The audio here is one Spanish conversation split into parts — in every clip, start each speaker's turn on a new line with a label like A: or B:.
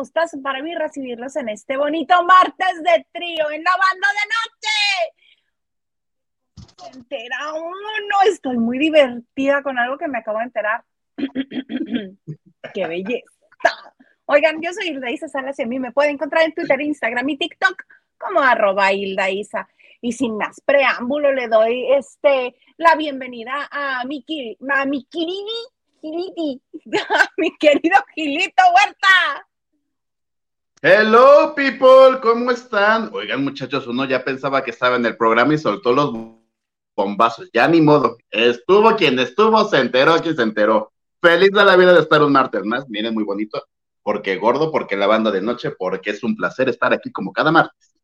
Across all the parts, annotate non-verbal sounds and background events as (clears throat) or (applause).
A: gustazo para mí recibirlos en este bonito martes de trío en la banda de noche. Se entera uno, estoy muy divertida con algo que me acabo de enterar. (clears throat) ¡Qué belleza! Oigan, yo soy Hilda Isa Salas y a mí me pueden encontrar en Twitter, Instagram y TikTok como arroba Hilda Isa. Y sin más preámbulo, le doy este, la bienvenida a mi, a mi Giliti, (laughs) mi querido Gilito Huerta.
B: Hello, people, ¿cómo están? Oigan, muchachos, uno ya pensaba que estaba en el programa y soltó los bombazos. Ya ni modo. Estuvo quien estuvo, se enteró quien se enteró. Feliz de la vida de estar un martes más. Miren, muy bonito. Porque gordo, porque la banda de noche, porque es un placer estar aquí como cada martes.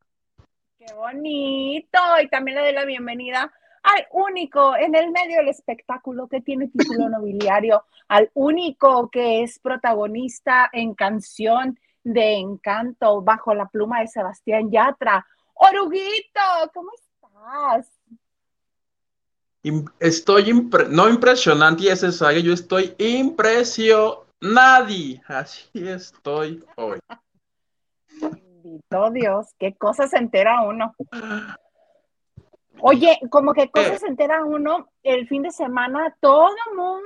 A: Qué bonito. Y también le doy la bienvenida al único en el medio del espectáculo que tiene título (laughs) nobiliario, al único que es protagonista en canción de encanto bajo la pluma de Sebastián Yatra. Oruguito, ¿cómo estás?
C: Estoy no impresionante, ese es yo estoy impresionado. Así estoy hoy. (laughs)
A: Bendito Dios, qué cosas se entera uno. Oye, como que cosas se entera uno el fin de semana, todo el mundo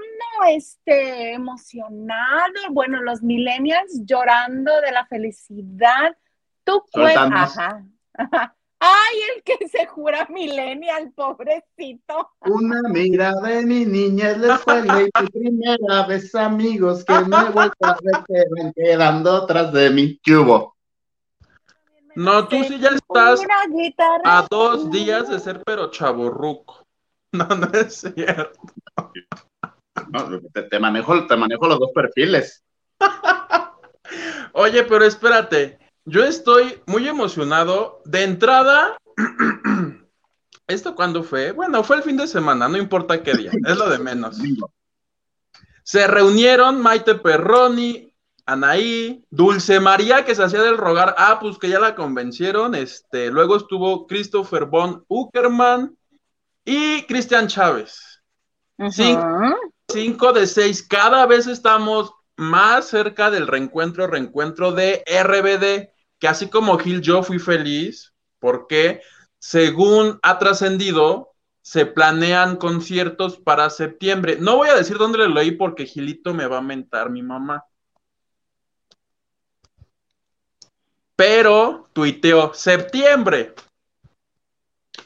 A: este, emocionado, bueno, los millennials llorando de la felicidad. Tú cuentas, ajá, (laughs) Ay, el que se jura millennial, pobrecito.
B: Una mirada de mi niña es la escuela y tu primera vez, amigos, que me he vuelto a ver, quedando atrás de mí. ¿Qué hubo?
C: No, tú sí ya estás a dos días de ser pero chaborruco. (laughs) No, no es cierto.
B: te, manejo, te manejo los dos perfiles. (laughs)
C: Oye, pero espérate, yo estoy muy emocionado. De entrada, (clears throat) ¿esto cuándo fue? Bueno, fue el fin de semana, no importa qué día, es lo de menos. (laughs) Se reunieron Maite Perroni, Anaí, Dulce María, que se hacía del rogar, ah, pues que ya la convencieron, este, luego estuvo Christopher von Uckerman y Cristian Chávez. cinco, de seis, cada vez estamos más cerca del reencuentro, reencuentro de RBD, que así como Gil, yo fui feliz, porque según ha trascendido, se planean conciertos para septiembre. No voy a decir dónde lo leí porque Gilito me va a mentar mi mamá. Pero tuiteó septiembre.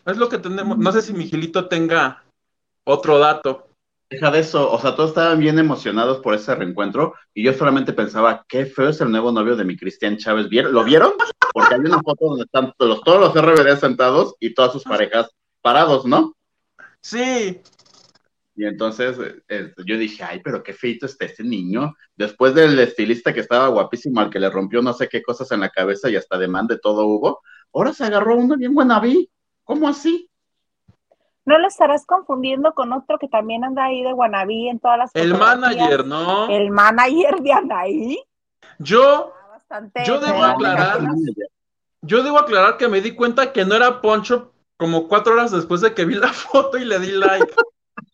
C: Es lo que tenemos. No sé si Miguelito tenga otro dato.
B: Deja de eso, o sea, todos estaban bien emocionados por ese reencuentro y yo solamente pensaba, qué feo es el nuevo novio de mi Cristian Chávez. ¿Lo vieron? Porque hay una foto donde están todos, todos los RBD sentados y todas sus parejas parados, ¿no?
C: Sí,
B: y entonces eh, yo dije, ay, pero qué feito está este niño. Después del estilista que estaba guapísimo, al que le rompió no sé qué cosas en la cabeza y hasta demanda de todo hubo, ahora se agarró uno bien vi. ¿Cómo así?
A: ¿No lo estarás confundiendo con otro que también anda ahí de Guanabí en todas las
C: El manager, ¿no?
A: El manager de Anaí.
C: Yo, yo debo aclarar, yo debo aclarar que me di cuenta que no era Poncho como cuatro horas después de que vi la foto y le di like.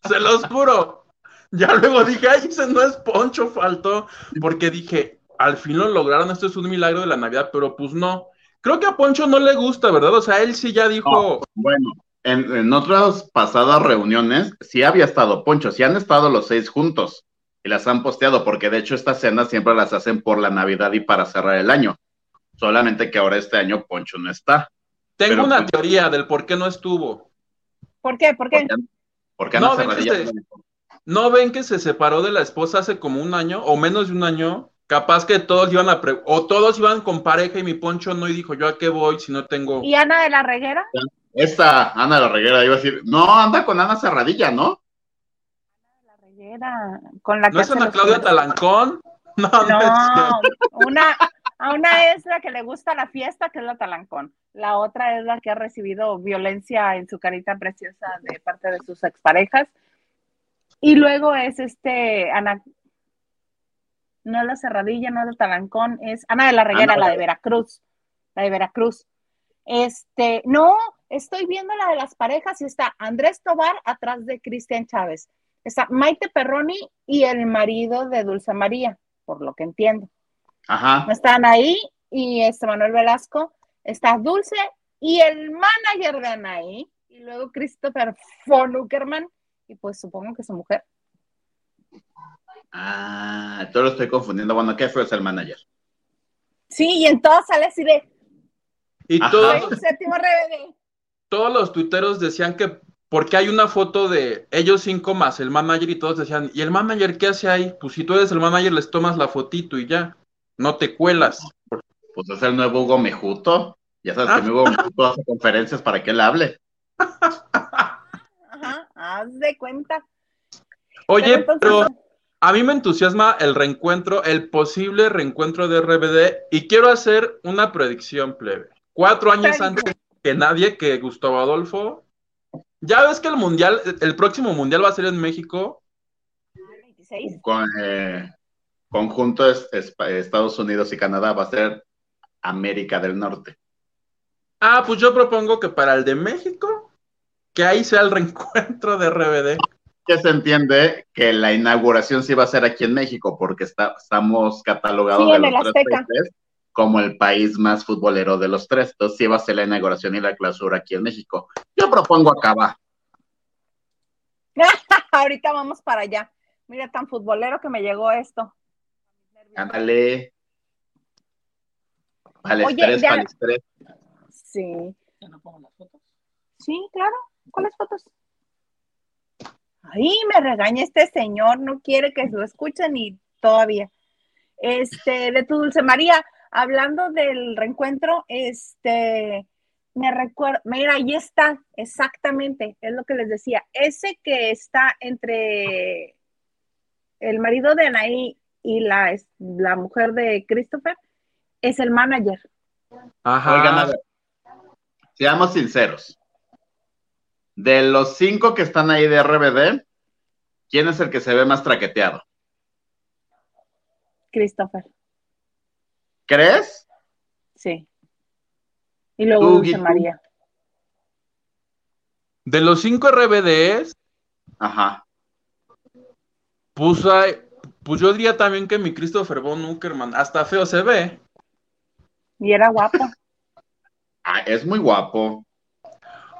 C: Se los juro. Ya luego dije, ay, ese no es Poncho, faltó. Porque dije, al fin lo lograron, esto es un milagro de la Navidad, pero pues no. Creo que a Poncho no le gusta, ¿verdad? O sea, él sí ya dijo.
B: bueno, en, otras pasadas reuniones sí había estado Poncho, sí han estado los seis juntos y las han posteado, porque de hecho estas cenas siempre las hacen por la Navidad y para cerrar el año. Solamente que ahora este año Poncho no está.
C: Tengo una pues, teoría del por qué no estuvo.
A: ¿Por qué? ¿Por qué?
C: No, ven que ¿No ven que se separó de la esposa hace como un año o menos de un año? Capaz que todos iban a o todos iban con pareja y mi poncho no y dijo yo a qué voy si no tengo.
A: ¿Y Ana de la Reguera?
B: Esta, Ana de la Reguera, iba a decir, no, anda con Ana Cerradilla, ¿no?
A: Ana de la Reguera, con la
C: ¿No es Ana Claudia Talancón? (laughs)
A: No, no, no una, a una es la que le gusta la fiesta, que es la Talancón. La otra es la que ha recibido violencia en su carita preciosa de parte de sus exparejas. Y luego es este Ana, no es la Cerradilla, no es la Talancón, es Ana de la Reguera, la de Veracruz. La de Veracruz. Este, no, estoy viendo la de las parejas y está Andrés Tobar atrás de Cristian Chávez. Está Maite Perroni y el marido de Dulce María, por lo que entiendo.
B: Ajá.
A: Están ahí y este Manuel Velasco, está Dulce y el manager de Anaí, y luego Christopher von Uckerman, y pues supongo que su mujer.
B: Ah, todo lo estoy confundiendo. Bueno, ¿qué fue el manager?
A: Sí, y en todo sale así de
C: Y todos,
A: "Soy séptimo RBD.
C: todos los tuiteros decían que porque hay una foto de ellos cinco más el manager y todos decían, ¿y el manager qué hace ahí? Pues si tú eres el manager les tomas la fotito y ya, no te cuelas.
B: Pues es el nuevo Hugo Mejuto. Ya sabes
C: Ah.
B: que mi Hugo Mejuto hace conferencias para que él hable. (laughs)
A: Ajá, haz de cuenta.
C: Oye,
A: entonces-
C: pero a mí me entusiasma el reencuentro, el posible reencuentro de RBD y quiero hacer una predicción plebe. Cuatro años antes que nadie, que Gustavo Adolfo. Ya ves que el mundial, el próximo mundial va a ser en México.
A: 26.
B: Con, eh, conjunto es, es- Estados Unidos y Canadá va a ser América del Norte.
C: Ah, pues yo propongo que para el de México, que ahí sea el reencuentro de RBD.
B: Que se entiende que la inauguración sí va a ser aquí en México, porque está, estamos catalogados
A: Sí,
B: de
A: en el
B: los tres
A: Azteca.
B: países como el país más futbolero de los tres. Entonces sí va a ser la inauguración y la clausura aquí en México. Yo propongo acá (laughs)
A: Ahorita vamos para allá. Mira, tan futbolero que me llegó esto.
B: Ándale. Vale,
A: Oye,
B: estrés,
A: ya-
B: vale, estrés.
A: Sí. Sí, claro. ¿Cuáles fotos? Ahí me regaña este señor, no quiere que lo escuchen y todavía. Este, de tu Dulce María, hablando del reencuentro, este, me recuerdo, mira, ahí está, exactamente, es lo que les decía. Ese que está entre el marido de Anaí y la, la mujer de Christopher, es el manager.
C: Ajá.
B: Oigan, a ver, seamos sinceros. De los cinco que están ahí de RBD, ¿quién es el que se ve más traqueteado?
A: Christopher,
B: ¿Crees?
A: sí. Y luego
B: Tú,
A: Dulce. María.
C: De los cinco RBDs,
B: Ajá.
C: pues, hay- pues yo diría también que mi Christopher Von Uckerman, hasta feo se ve.
A: Y era guapo.
B: Ah, es muy guapo.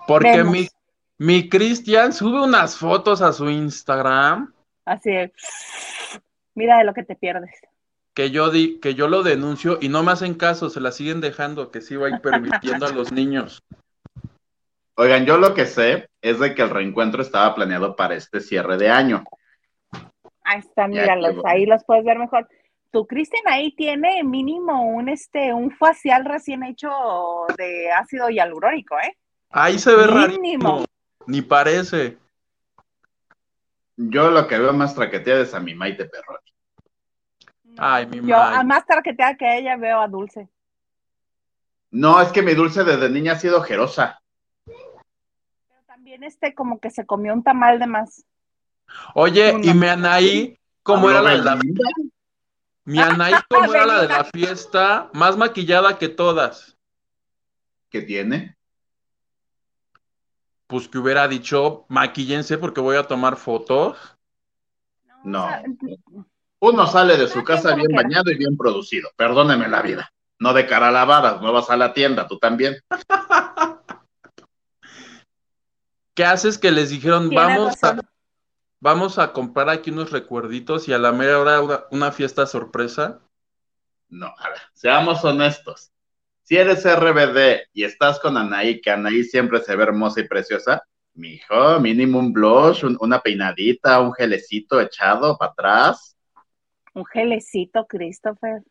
C: Porque
A: Vemos.
C: mi, mi Christian sube unas fotos a su Instagram
A: Así es. Mira de lo que te pierdes.
C: que yo di, que yo lo denuncio y no me hacen caso, se la siguen dejando, que sí va a ir permitiendo a los niños.
B: Oigan, yo lo que sé es de que el reencuentro estaba planeado para este cierre de año.
A: Ahí están,
B: Ya
A: míralos, ahí los puedes ver mejor. Tu Cristian ahí tiene mínimo un este un facial recién hecho de ácido hialurónico, ¿eh?
C: Ahí se ve
A: Mínimo.
C: rarísimo, ni parece.
B: Yo lo que veo más traqueteado es a mi Maite Perroni.
C: Ay, mi
A: Yo, a más tarqueteada que ella, veo a Dulce.
B: No, es que mi dulce desde niña ha sido ojerosa.
A: Pero también este como que se comió un tamal de más.
C: Oye,
A: Una.
C: y mi Anaí, ¿cómo era la de la
B: Belinda.
C: Mi Anaí, (laughs) ¿cómo era la de la fiesta? Más maquillada que todas.
B: ¿Qué tiene?
C: Pues que hubiera dicho, maquillense porque voy a tomar fotos.
B: No. Uno sale de su casa bien bañado y bien producido. Perdóneme la vida. No de cara lavadas, no vas a la tienda, tú también. (laughs)
C: ¿Qué haces que les dijeron, vamos a. vamos a comprar aquí unos recuerditos y a la mera hora una, una fiesta sorpresa?
B: No, a ver, seamos honestos. Si eres RBD y estás con Anaí, que Anaí siempre se ve hermosa y preciosa, mijo, mínimo un blush, un- una peinadita, un gelecito echado para atrás.
A: Un gelecito, Christopher.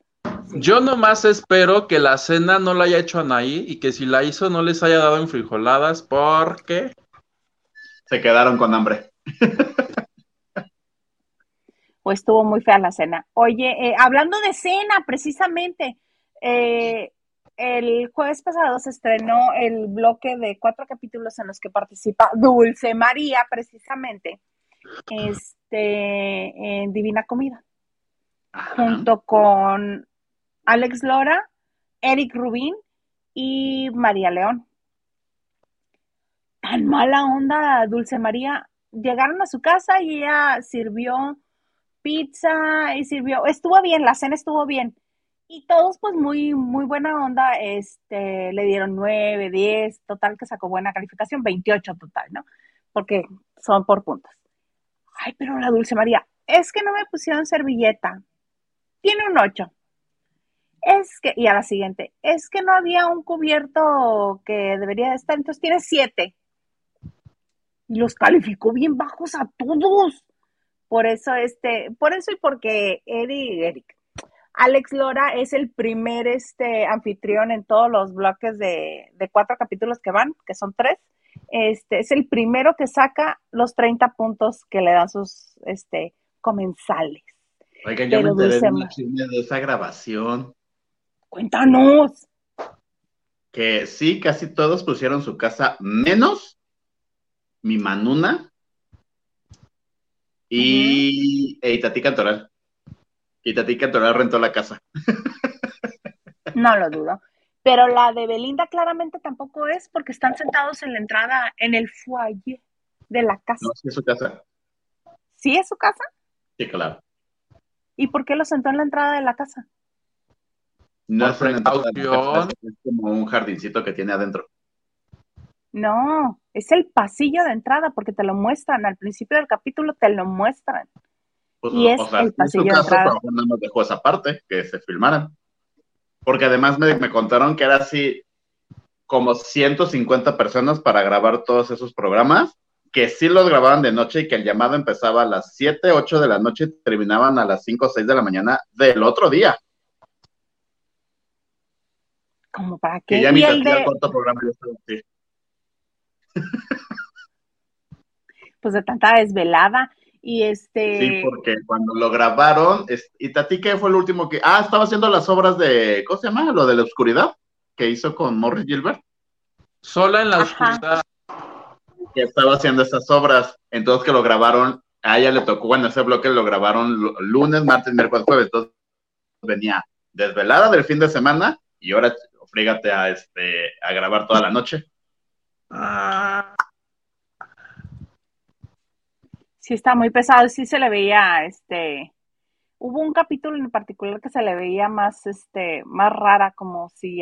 A: Sí.
C: Yo nomás espero que la cena no la haya hecho Anaí y que si la hizo no les haya dado enfrijoladas porque
B: Se quedaron con hambre. (laughs)
A: o estuvo muy fea la cena. Oye, eh, hablando de cena, precisamente, eh, el jueves pasado se estrenó el bloque de cuatro capítulos en los que participa Dulce María, precisamente, este, en Divina Comida,
B: Ajá.
A: junto con Alex Lora, Eric Rubín y María León. Tan mala onda, Dulce María. Llegaron a su casa y ella sirvió pizza y sirvió, estuvo bien, la cena estuvo bien. Y todos, pues, muy, muy buena onda, este, le dieron 9, 10, total que sacó buena calificación, 28 total, ¿no? Porque son por puntos. Ay, pero la Dulce María, es que no me pusieron servilleta. Tiene un 8. Es que, y a la siguiente, es que no había un cubierto que debería estar, entonces tiene 7. Y los calificó bien bajos a todos. Por eso, este, por eso y porque Eric, Eric, Alex Lora es el primer este, anfitrión en todos los bloques de, cuatro capítulos que van, que son tres. Este, es el primero que saca los 30 puntos que le dan sus este, comensales.
B: Oigan, yo me enteré de esa grabación.
A: Cuéntanos.
B: Que sí, casi todos pusieron su casa, menos mi Manuna y Eitatí Cantoral. Y Tati Cantoral rentó la casa.
A: No lo dudo. Pero la de Belinda claramente tampoco es porque están sentados en la entrada, en el foyer de la casa.
B: No, sí es su casa.
A: ¿Sí es su casa?
B: Sí, claro.
A: ¿Y por qué lo sentó en la entrada de la casa?
B: No es es como un jardincito que tiene adentro.
A: No, es el pasillo de entrada porque te lo muestran. Al principio del capítulo te lo muestran.
B: Pues, y es el pasillo de entrada. no nos dejó esa parte, que se filmaran. Porque además me, me contaron que era así como 150 personas para grabar todos esos programas, que sí los grababan de noche y que el llamado empezaba a las 7, 8 de la noche y terminaban a las 5 o 6 de la mañana del otro día.
A: ¿Como para qué?
B: Que ya mi de... corto programa estaba así.
A: Pues de tanta desvelada. Y este.
B: Sí, porque cuando lo grabaron, y Tati, ¿qué fue el último que.? Ah, estaba haciendo las obras de. ¿Cómo se llama? Lo de la oscuridad que hizo con Morris Gilbert.
C: Sola en la oscuridad.
B: Que estaba haciendo esas obras. Entonces que lo grabaron, a ella le tocó, bueno, ese bloque lo grabaron lunes, martes, miércoles, jueves. Entonces venía desvelada del fin de semana y ahora frígate a, este, a grabar toda la noche. Ah.
A: Sí, está muy pesado, sí se le veía, este, hubo un capítulo en particular que se le veía más, este, más rara, como si,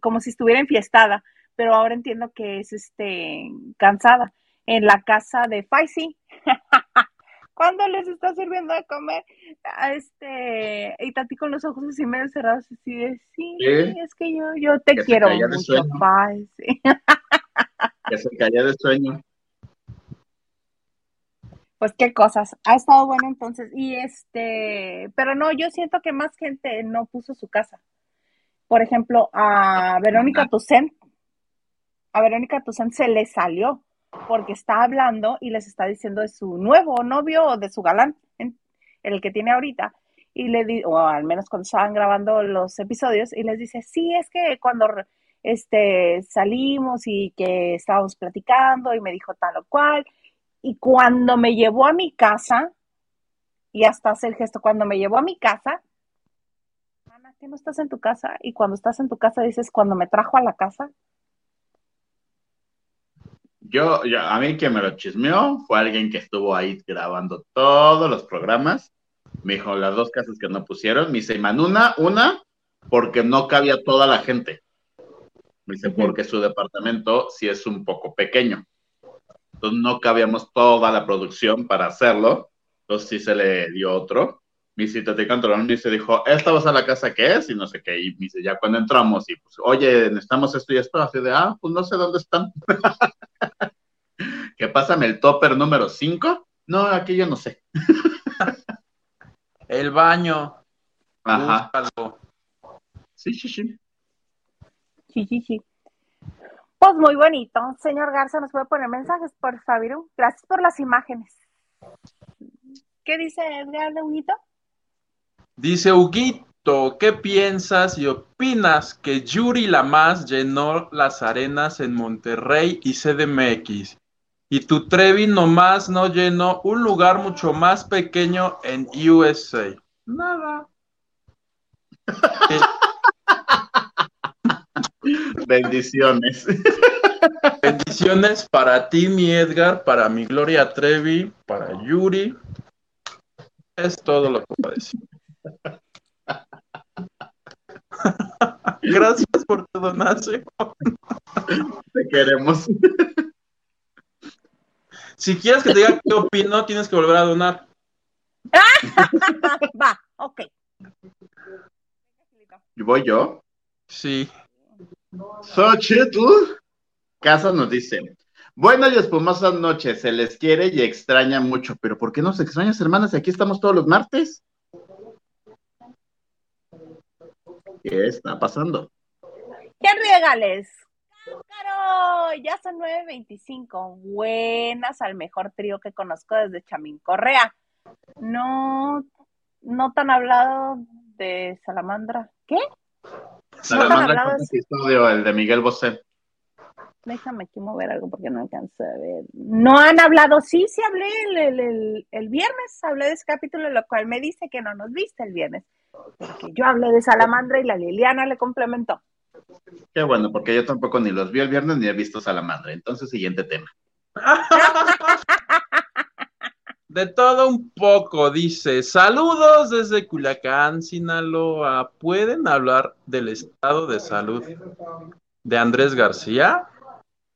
A: como si estuviera enfiestada, pero ahora entiendo que es, este, cansada. En la casa de Faisy, (laughs) cuando les está sirviendo de comer, a este, y Tati con los ojos así medio cerrados, así de, sí, es que yo, yo te quiero mucho, Faisy. (laughs)
B: que se caía de sueño.
A: Pues qué cosas. Ha estado bueno entonces. Y este, pero no, yo siento que más gente no puso su casa. Por ejemplo, a Verónica Tucent, a Verónica Tucent se le salió porque está hablando y les está diciendo de su nuevo novio o de su galán, el que tiene ahorita. Y le di, o al menos cuando estaban grabando los episodios, y les dice, sí, es que cuando este, salimos y que estábamos platicando y me dijo tal o cual. Y cuando me llevó a mi casa, y hasta hace el gesto, cuando me llevó a mi casa, Ana, ¿qué no estás en tu casa? Y cuando estás en tu casa dices, cuando me trajo a la casa.
B: Yo, yo, a mí quien me lo chismeó fue alguien que estuvo ahí grabando todos los programas. Me dijo las dos casas que no pusieron. Me dice, Manuna, una, porque no cabía toda la gente. Me dice, porque su departamento sí es un poco pequeño. Entonces no cabíamos toda la producción para hacerlo. Entonces sí se le dio otro. Mi cita de control me dice, dijo, ¿esta va a la casa que es? Y no sé qué. Y me dice, ya cuando entramos y pues, oye, necesitamos esto y esto. Así de, ah, pues no sé dónde están. (laughs) ¿Qué pásame el topper número 5? No, aquí yo no sé. (laughs)
C: el baño.
B: Ajá. Sí, sí. Sí,
A: sí, sí. Pues muy bonito. Señor Garza, ¿nos puede poner mensajes, por favor? Gracias por las imágenes. ¿Qué dice Edgar de Huguito?
C: Dice Huguito, ¿qué piensas y opinas que Yuri Lamas llenó las arenas en Monterrey y CDMX? Y tu Trevi nomás no llenó un lugar mucho más pequeño en USA. Nada. (laughs)
B: Bendiciones. (laughs)
C: Bendiciones para ti, mi Edgar, para mi Gloria Trevi, para Yuri. Es todo lo que puedo decir. (laughs) Gracias por tu donación.
B: Te queremos.
C: Si quieres que te diga qué opino, tienes que volver a donar. (laughs)
A: Va, ok.
B: ¿Y voy yo?
C: Sí.
B: Xochitl Casa nos dice, buenas y espumosas noches, se les quiere y extraña mucho, pero ¿por qué nos extrañas, hermanas? Aquí estamos todos los martes. ¿Qué está pasando?
A: ¿Qué regales? ¡Caro! Ya son 9.25. Buenas al mejor trío que conozco desde Chamín Correa. No, no tan hablado de Salamandra. ¿Qué?
B: No episodio, el de Miguel Bosé.
A: Déjame aquí mover algo porque no alcanzo a ver. No han hablado, sí, sí hablé el, el, el, viernes, hablé de ese capítulo, lo cual me dice que no nos viste el viernes. Porque yo hablé de Salamandra y la Liliana le complementó.
B: Qué bueno, porque yo tampoco ni los vi el viernes ni he visto Salamandra. Entonces, siguiente tema.
C: De todo un poco, dice. Saludos desde Culiacán, Sinaloa. ¿Pueden hablar del estado de salud de Andrés García?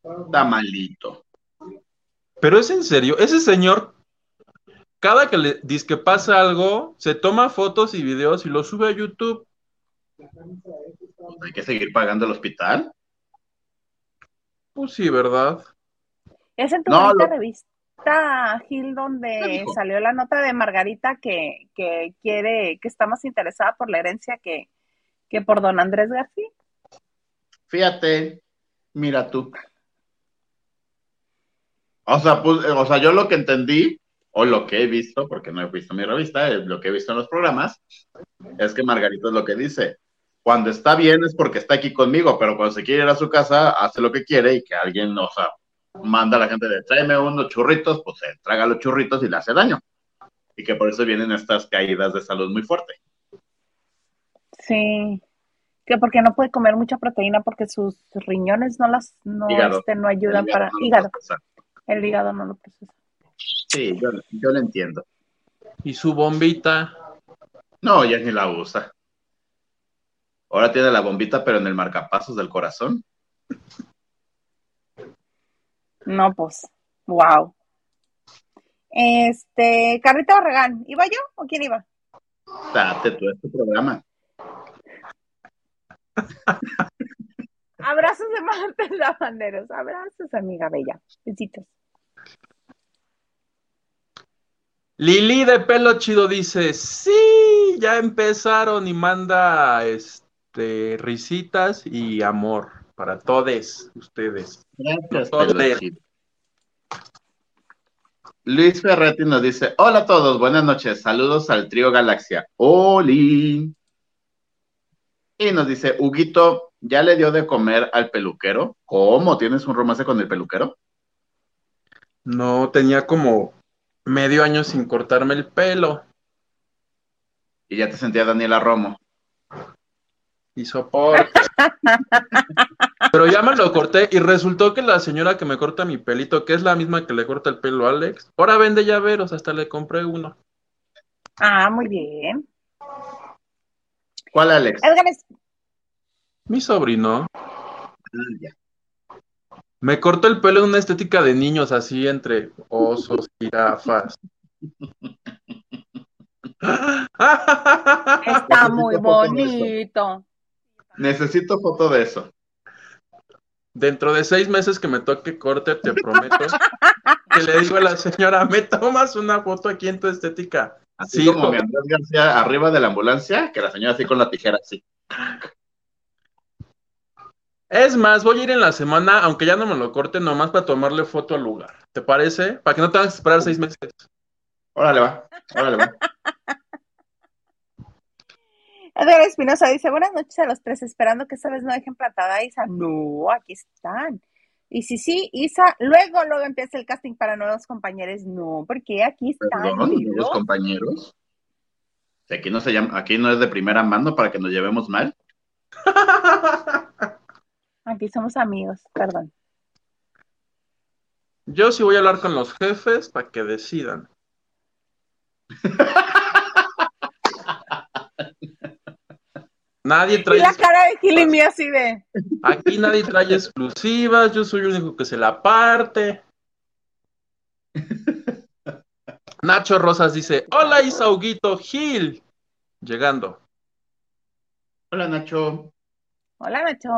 B: Está malito.
C: Pero es en serio, ese señor, cada que le dice que pasa algo, se toma fotos y videos y lo sube a YouTube.
B: ¿Hay que seguir pagando el hospital?
C: Pues sí, ¿verdad?
A: Es en tu revista, Gil, donde salió la nota de Margarita que, que, quiere, que está más interesada por la herencia que, que por don Andrés García.
B: Fíjate, mira tú. O sea, pues, o sea, yo lo que entendí, o lo que he visto, porque no he visto mi revista, es lo que he visto en los programas, es que Margarita es lo que dice. Cuando está bien es porque está aquí conmigo, pero cuando se quiere ir a su casa, hace lo que quiere y que alguien, o sea, manda a la gente de tráeme unos churritos, pues se traga los churritos y le hace daño. Y que por eso vienen estas caídas de salud muy fuerte.
A: Sí, que porque no puede comer mucha proteína porque sus riñones no las no, este, no ayudan para hígado. El hígado no lo procesa.
B: Sí, yo, yo lo entiendo.
C: ¿Y su bombita?
B: No, ya ni la usa. Ahora tiene la bombita, pero en el marcapasos del corazón.
A: No, pues, wow. Este, Carrita Barragán, ¿iba yo o quién iba?
B: Date tú este programa. (laughs)
A: Abrazos de martes (laughs) lavanderos. Abrazos, amiga bella. Besitos.
C: Lili de pelo chido dice, sí, ya empezaron y manda este risitas y amor para todos ustedes.
B: Gracias, Luis Ferretti nos dice, hola a todos, buenas noches, saludos al trío Galaxia. Oli. Y nos dice, Huguito, ¿ya le dio de comer al peluquero? ¿Cómo? ¿Tienes un romance con el peluquero?
C: No, tenía como medio año sin cortarme el pelo.
B: Y ya te sentía Daniela Romo.
C: Y soporte. Pero ya me lo corté y resultó que la señora que me corta mi pelito, que es la misma que le corta el pelo a Alex, ahora vende llaveros, hasta le compré uno.
A: Ah, muy bien.
B: ¿Cuál Alex?
C: Mi sobrino. Me cortó el pelo en una estética de niños, así entre osos, jirafas.
A: Está muy (laughs) bonito.
B: Necesito foto de eso.
C: Dentro de seis meses que me toque corte, te prometo que le digo a la señora, me tomas una foto aquí en tu estética.
B: Así como mi Andrés García arriba de la ambulancia, que la señora así con la tijera, así.
C: Es más, voy a ir en la semana, aunque ya no me lo corte, nomás para tomarle foto al lugar. ¿Te parece? Para que no tengas que esperar seis meses.
B: Órale, va. Órale, va.
A: Edgar Espinosa dice, buenas noches a los tres, esperando que esta vez no dejen plantada a Isa. No, aquí están. Y si sí, Isa, luego, luego empieza el casting para nuevos compañeros. No, porque aquí están.
B: ¿Nuevos compañeros? Aquí no se llama, aquí no es de primera mano para que nos llevemos mal. (laughs)
A: Aquí somos amigos, perdón.
C: Yo sí voy a hablar con los jefes para que decidan. (laughs) Nadie trae.
A: Y la cara de Gilimi así de.
C: Aquí nadie trae exclusivas, yo soy el único que se la parte. Nacho Rosas dice: Hola Isauguito Gil. Llegando.
B: Hola Nacho.
A: Hola Nacho.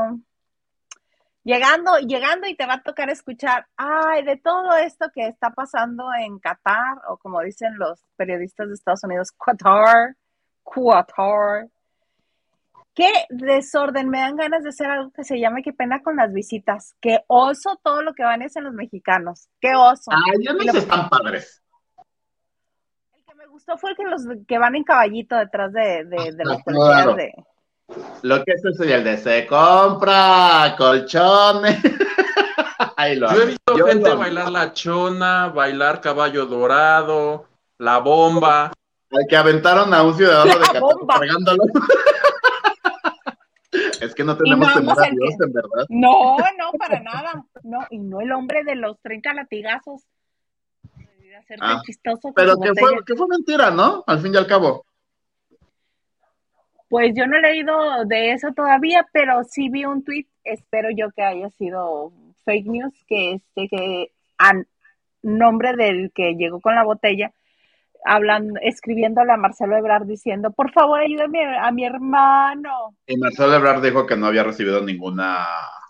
A: Llegando, llegando y te va a tocar escuchar, ay, de todo esto que está pasando en Qatar, o como dicen los periodistas de Estados Unidos, Qatar, Qatar. Qué desorden, me dan ganas de hacer algo que se llame qué pena con las visitas. Qué oso todo lo que van a hacer los mexicanos. Qué oso.
B: Ay, ya no
A: Y lo-
B: están padres.
A: El que me gustó fue el que los que van en caballito detrás de, de, de los
B: Ah,
A: policías
B: claro.
A: de.
B: Lo que es eso y el de se compra colchones. (laughs) Ahí lo
C: Yo he visto
B: Yo
C: gente
B: lo-
C: bailar la chona, bailar caballo dorado, la bomba.
B: Al que aventaron a un ciudadano (laughs)
A: La
B: de
A: bomba.
B: cargándolo. Es que no tenemos
A: nada
B: temor a
A: el
B: Dios, en verdad.
A: No, no, para nada. No, y no el hombre de los 30 latigazos. Hacer tan
B: Ah,
A: chistoso
B: Pero que fue, que fue mentira, ¿no? Al fin y al cabo.
A: Pues yo no he leído de eso todavía, pero sí vi un tweet, espero yo que haya sido fake news, que este que a nombre del que llegó con la botella, hablando, escribiéndole a Marcelo Ebrard diciendo, por favor ayúdame a mi hermano.
B: Y Marcelo Ebrard dijo que no había recibido ninguna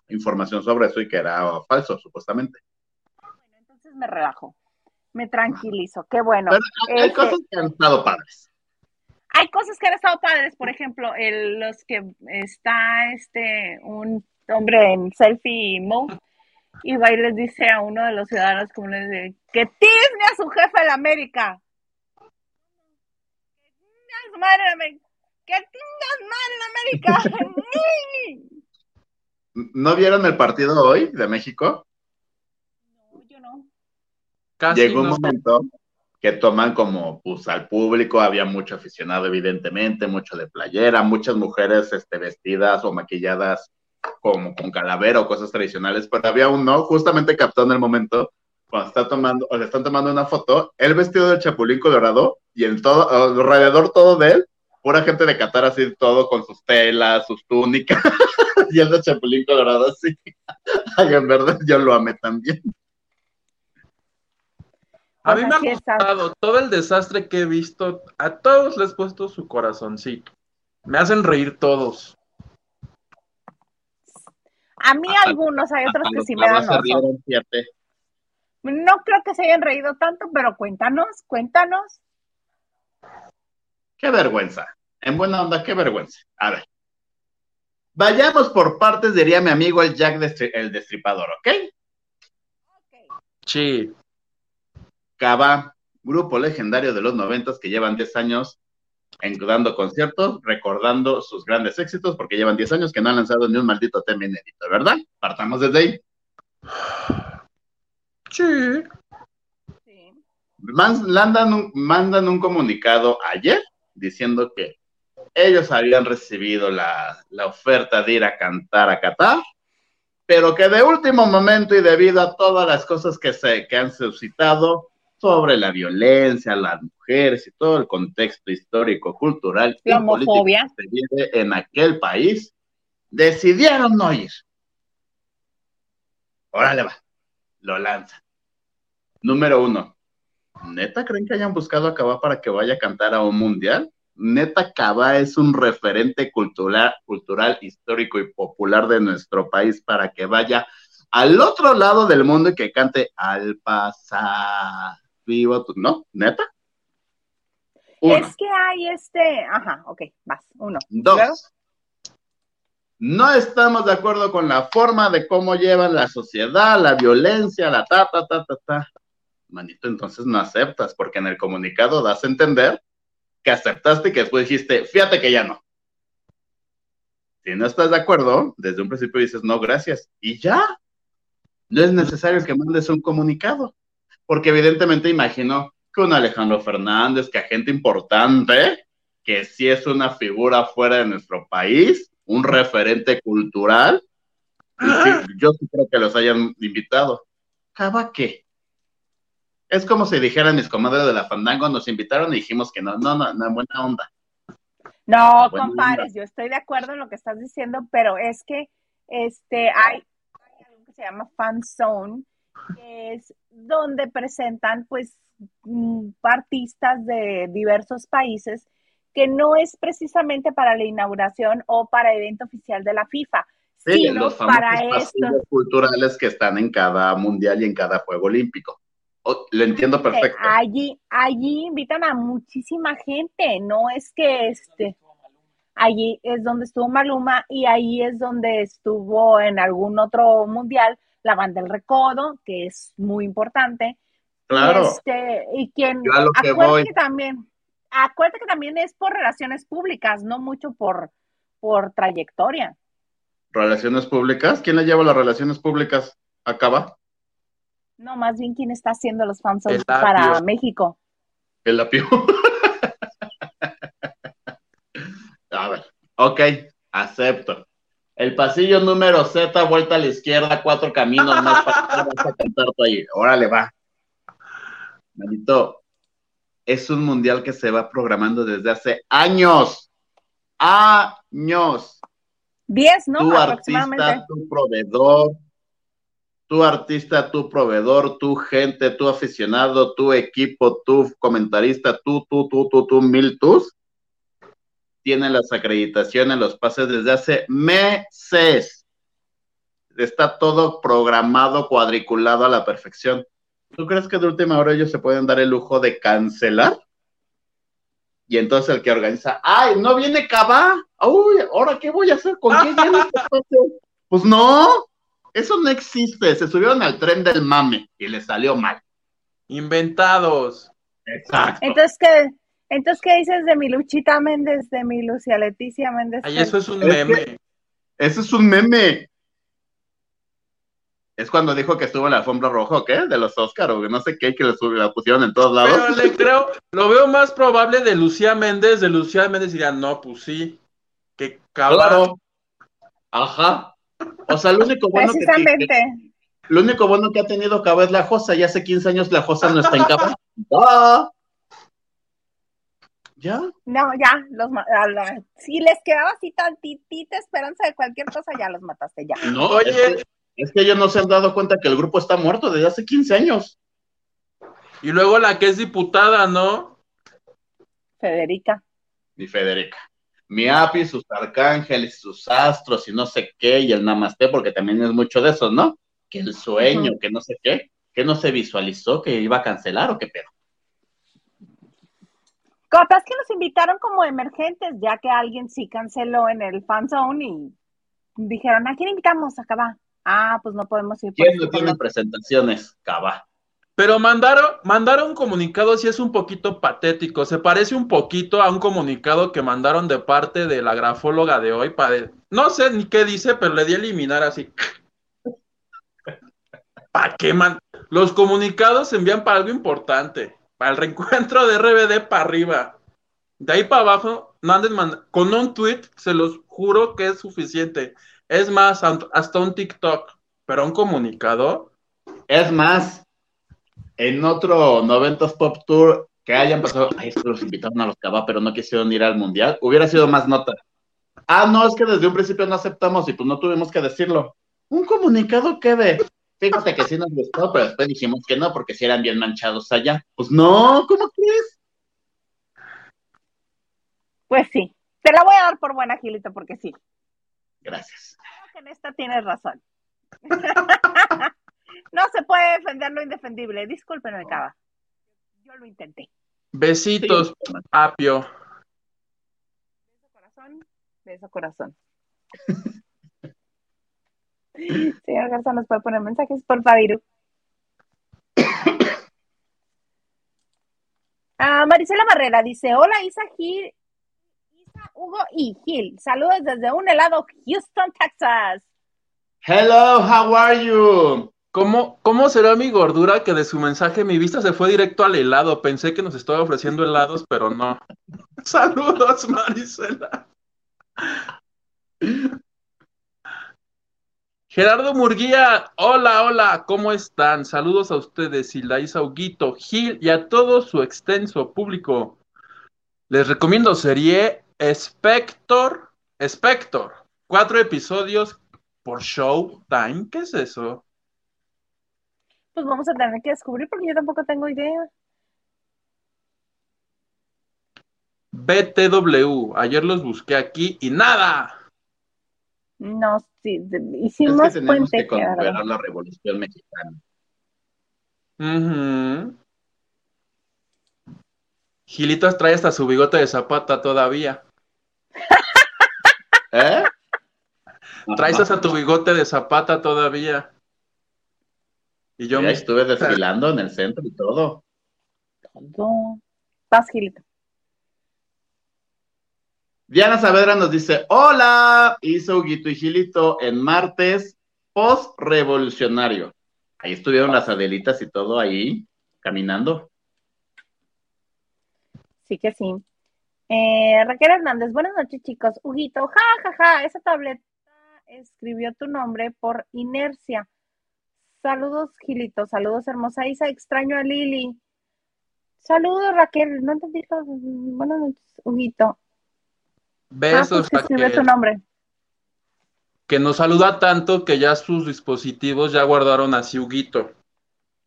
B: información sobre eso y que era falso, supuestamente.
A: Bueno, entonces me relajo, me tranquilizo, qué bueno.
B: Pero hay
A: Este,
B: cosas que han estado padres.
A: hay cosas que han estado padres, por ejemplo, el, los que está este un hombre en selfie mode y va y les dice a uno de los ciudadanos como les dice, que tizne a su jefe de la América. Que tizne a su madre en América. Que su madre en América.
B: ¿No vieron el partido hoy de México?
A: no, yo no.
C: Casi
B: Llegó un
C: no.
B: momento que toman como pues al público, había mucho aficionado evidentemente, mucho de playera, muchas mujeres este, vestidas o maquilladas como con calavera o cosas tradicionales, pero había uno justamente captó en el momento cuando está tomando, o le están tomando una foto, él vestido del chapulín colorado y en todo, alrededor todo de él, pura gente de Qatar así todo con sus telas, sus túnicas, (laughs) y el de chapulín colorado así. (laughs) Ay, en verdad yo lo amé también.
C: A mí me ha gustado todo el desastre que he visto. A todos les he puesto su corazoncito. Me hacen reír todos.
A: A mí algunos, hay otros que sí me dan
B: clavos se
A: oso.
B: rieron, fíjate.
A: No creo que se hayan reído tanto, pero cuéntanos, cuéntanos.
B: Qué vergüenza. En buena onda, qué vergüenza. A ver. Vayamos por partes, diría mi amigo el Jack Destri- el Destripador, ¿ok?
C: Sí.
B: Cava, grupo legendario de los noventas que llevan 10 años en- dando conciertos, recordando sus grandes éxitos, porque llevan 10 años que no han lanzado ni un maldito tema inédito, ¿verdad? Partamos desde ahí. (sighs)
C: Sí.
A: Sí.
B: Man- mandan, un, mandan un comunicado ayer diciendo que ellos habían recibido la, la oferta de ir a cantar a Qatar, pero que de último momento y debido a todas las cosas que, se, que han suscitado sobre la violencia, las mujeres y todo el contexto histórico, cultural y político que se vive en aquel país, decidieron no ir. Órale va, lo lanzan. Número uno, ¿neta creen que hayan buscado a Cabá para que vaya a cantar a un mundial? Neta Cabá es un referente cultural, cultural, histórico y popular de nuestro país para que vaya al otro lado del mundo y que cante al pasar vivo, ¿no? ¿Neta? Uno.
A: Es que hay este, ajá, ok, vas, uno.
B: Dos.
A: Luego,
B: No estamos de acuerdo con la forma de cómo llevan la sociedad, la violencia, la ta, ta, ta, ta, ta. Manito, entonces no aceptas, porque en el comunicado das a entender que aceptaste y que después dijiste, fíjate que ya no. Si no estás de acuerdo, desde un principio dices, no, gracias. Y ya. No es necesario que mandes un comunicado, porque evidentemente imagino que un Alejandro Fernández, que a gente importante, que sí es una figura fuera de nuestro país, un referente cultural, sí, yo sí creo que los hayan invitado. ¿Cava qué? Es como si dijeran mis comadres de la Fandango, nos invitaron y dijimos que no, no, no, no, buena onda.
A: No, compadres, yo estoy de acuerdo en lo que estás diciendo, pero es que este hay, hay algo que se llama fan zone, que es donde presentan pues mm, artistas de diversos países que no es precisamente para la inauguración o para evento oficial de la FIFA,
B: Sí,
A: sino
B: los
A: para
B: famosos
A: esto.
B: pasillos culturales que están en cada mundial y en cada juego olímpico. Lo entiendo perfecto.
A: Allí, allí invitan a muchísima gente, no es que este, allí es donde estuvo Maluma y ahí es donde estuvo en algún otro mundial la banda El Recodo, que es muy importante.
B: Claro.
A: Y, este, y quien,
B: Yo a lo que
A: acuérdate
B: voy.
A: que también, acuérdate que también es por relaciones públicas, no mucho por, por trayectoria.
B: Relaciones públicas. ¿Quién le lleva las relaciones públicas? Acaba.
A: No, más bien quien está haciendo los fans
C: El
A: para. México.
B: El apio. (laughs) a ver. Ok, acepto. El pasillo número Z, vuelta a la izquierda, cuatro caminos más para vas a ahí. Órale, va. Manito, es un mundial que se va programando desde hace años. Años.
A: Diez, ¿no?
B: tu
A: Aproximadamente.
B: artista, tu proveedor, tu artista, tu proveedor, tu gente, tu aficionado, tu equipo, tu comentarista, tú, tú, tú, tú, tú, mil tus, tienen las acreditaciones, los pases desde hace meses. Está todo programado, cuadriculado a la perfección. ¿Tú crees que de última hora ellos se pueden dar el lujo de cancelar? Y entonces el que organiza, ¡ay, no viene Cabá! ¡Uy, ahora qué voy a hacer! ¿Con quién viene este? Pues no, eso no existe. Se subieron al tren del mame y les salió mal.
C: Inventados.
B: Exacto.
A: Entonces, ¿qué, entonces, ¿qué dices de mi Luchita Méndez, de mi Lucia Leticia Méndez?
C: Ay, eso es un
B: Es que-
C: meme.
B: Ese es un meme. Es cuando dijo que estuvo en la alfombra roja, ¿o ¿qué? De los Oscar o no sé qué, que le sub- la pusieron en todos lados.
C: Pero le creo, lo veo más probable de Lucía Méndez. De Lucía Méndez diría, no, pues sí. Que cabrón.
B: Claro. Ajá. O sea, lo único bueno que, que-
A: Precisamente.
B: lo único bueno que ha tenido Cabo es la Josa. Ya hace 15 años la Josa no está en Cabo. Ah. Ya.
A: No, ya, los la- si les quedaba así tantitita esperanza de cualquier cosa, ya los mataste, ya.
B: No,
C: Oye.
B: es que, es que ellos no se han dado cuenta que el grupo está muerto desde hace 15 años.
C: Y luego la que es diputada, ¿no?
A: Federica.
B: Mi Federica. Mi API, sus arcángeles, sus astros y no sé qué, y el namaste, porque también es mucho de eso, ¿no? Que el sueño, que no sé qué, que no se visualizó que iba a cancelar o qué pedo.
A: Capaz que nos invitaron como emergentes, ya que alguien sí canceló en el fan zone y dijeron, ¿a quién invitamos? Acá va. Ah, pues no podemos ir.
B: ¿Quién no tiene presentaciones? Cava.
C: Pero mandaron, mandaron un comunicado sí es un poquito patético. Se parece un poquito a un comunicado que mandaron de parte de la grafóloga de hoy. Para, no sé ni qué dice, pero le di a eliminar así. ¿Para qué man? Los comunicados se envían para algo importante. Para el reencuentro de RBD para arriba. De ahí para abajo, no anden mand- con un tweet, se los juro que es suficiente. Es más, hasta un TikTok. Pero un comunicado.
B: Es más, en otro 90s Pop Tour que hayan pasado, ay, es que los invitaron a los Cava, pero no quisieron ir al mundial, hubiera sido más nota. Ah, no, es que desde un principio no aceptamos y pues no tuvimos que decirlo. Un comunicado que de. Fíjate que sí nos gustó, pero después dijimos que no, porque si eran bien manchados allá. Pues no, ¿cómo crees?
A: Pues sí, te la voy a dar por buena, Gilito, porque sí.
B: Gracias.
A: Creo que en esta tienes razón. (laughs) no se puede defender lo indefendible. Discúlpenme, Cava. Yo lo intenté.
C: Besitos, Apio.
A: Beso corazón, beso corazón. (laughs) Señor Garza, ¿nos puede poner mensajes por Fabiru? Ah, Marisela Barrera dice, hola Isa Gil, Isa, Hugo y Gil. Saludos desde un helado Houston, Texas.
B: Hello, how are you?
C: ¿Cómo, ¿Cómo será mi gordura que de su mensaje mi vista se fue directo al helado? Pensé que nos estaba ofreciendo helados, pero no. (laughs) Saludos, Marisela. Gerardo Murguía, hola, hola, ¿cómo están? Saludos a ustedes, Ilaisa Huguito, Gil y a todo su extenso público. Les recomiendo serie Spector, Spector, cuatro episodios por Showtime. ¿Qué es eso?
A: Pues vamos a tener que descubrir porque yo tampoco tengo idea.
C: BTW, ayer los busqué aquí y nada.
A: No, sí, de-
B: Es
A: hicimos
B: que tenemos
A: puente,
B: que la revolución mexicana.
C: Ujú. Gilitos trae hasta su bigote de zapata todavía. (laughs)
B: ¿Eh?
C: Traes hasta tu bigote de zapata todavía. Y yo me...
B: estuve desfilando en el centro y todo.
A: Todo. Vas, Gilito.
B: Diana Saavedra nos dice, hola, hizo Huguito y Gilito en martes post-revolucionario. Ahí estuvieron las Adelitas y todo ahí, caminando.
A: Sí que sí. Eh, Raquel Hernández, buenas noches, chicos. Huguito, ja, ja, ja, esa tableta escribió tu nombre por inercia. Saludos, Gilito, saludos, hermosa Isa, extraño a Lili. Saludos, Raquel, no entendí. Buenas noches, Huguito. Ah,
C: Besos,
A: pues que escribió tu
C: Raquel,
A: nombre.
C: que nos saluda tanto que ya sus dispositivos ya guardaron a Huguito.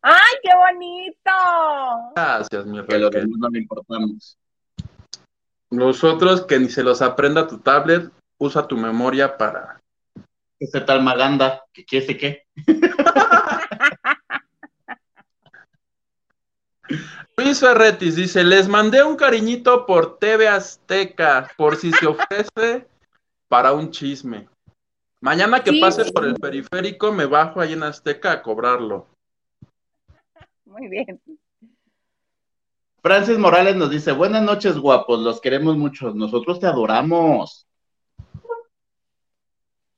A: ¡Ay, qué bonito!
C: Gracias, mi
B: Que los
C: Raquel.
B: demás no le importamos.
C: Los otros que ni se los aprenda tu tablet, usa tu memoria para...
B: Ese tal Maganda, que quiere sé qué. (laughs)
C: Luis Ferretis dice, les mandé un cariñito por TV Azteca, por si se ofrece para un chisme. Mañana que
A: Sí.
C: pase por el periférico, me bajo ahí en Azteca a cobrarlo.
A: Muy bien.
B: Francis Morales nos dice, buenas noches, guapos, los queremos mucho, nosotros te adoramos.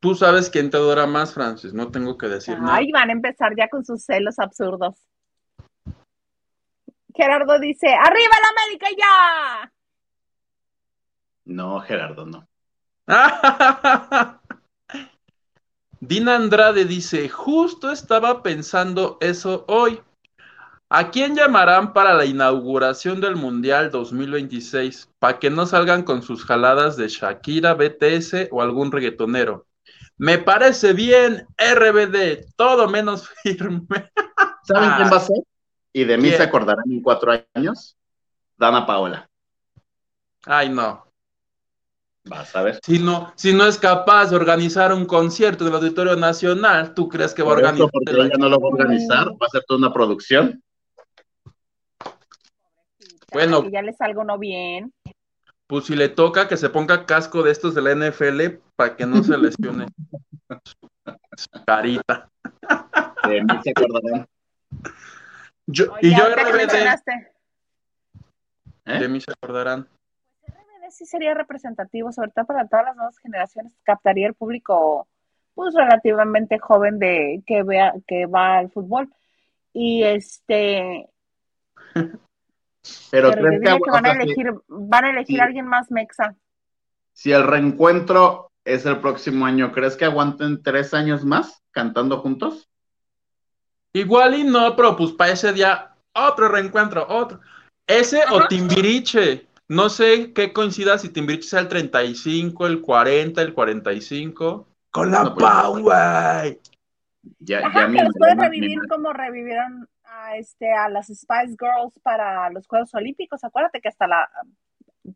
C: Tú sabes quién te adora más, Francis, no tengo que decir nada.
A: Ay, van a empezar ya con sus celos absurdos. Gerardo dice, ¡Arriba la América ya!
B: No, Gerardo, no. (laughs)
C: Dina Andrade dice, justo estaba pensando eso hoy. ¿A quién llamarán para la inauguración del Mundial 2026? Para que no salgan con sus jaladas de Shakira, BTS o algún reggaetonero. Me parece bien, RBD, todo menos (laughs) firme.
B: ¿Saben
C: Ah.
B: quién va a ser? Y de mí
C: ¿Quién?
B: se acordarán en cuatro años. Dana Paola.
C: Ay, no.
B: Vas a ver.
C: Si no, si no es capaz de organizar un concierto del Auditorio Nacional, ¿tú crees que va a organizar?
B: porque ella no lo va a organizar, va a ser toda una producción.
C: Bueno.
A: Que ya le salga uno bien.
C: Pues si le toca que se ponga casco de estos de la NFL para que no se lesione su (laughs) carita.
B: De mí se acordarán.
C: Yo-
A: Oye,
C: y yo RBD,
B: ¿Eh?
C: de mí se acordarán.
A: RBD sí sería representativo, sobre todo para todas las nuevas generaciones. Captaría el público, pues, relativamente joven de que vea, que va al fútbol. Y este, (laughs)
B: Pero
A: pero
B: crees que,
A: van a
B: si-
A: elegir, van a elegir
B: sí.
A: a alguien más mexa.
B: si el reencuentro es el próximo año, ¿crees que aguanten tres años más cantando juntos?
C: Igual y no, pero pues para ese día, otro reencuentro, otro. Ese o
A: Ajá.
C: Timbiriche. No sé qué coincida si Timbiriche sea el 35, el 40, el 45. Con la
B: No, pues,
C: Pau, güey.
B: Ya,
A: Ajá,
B: ya mi
A: que los pueden revivir como revivieron a, este, a las Spice Girls para los Juegos Olímpicos. Acuérdate que hasta la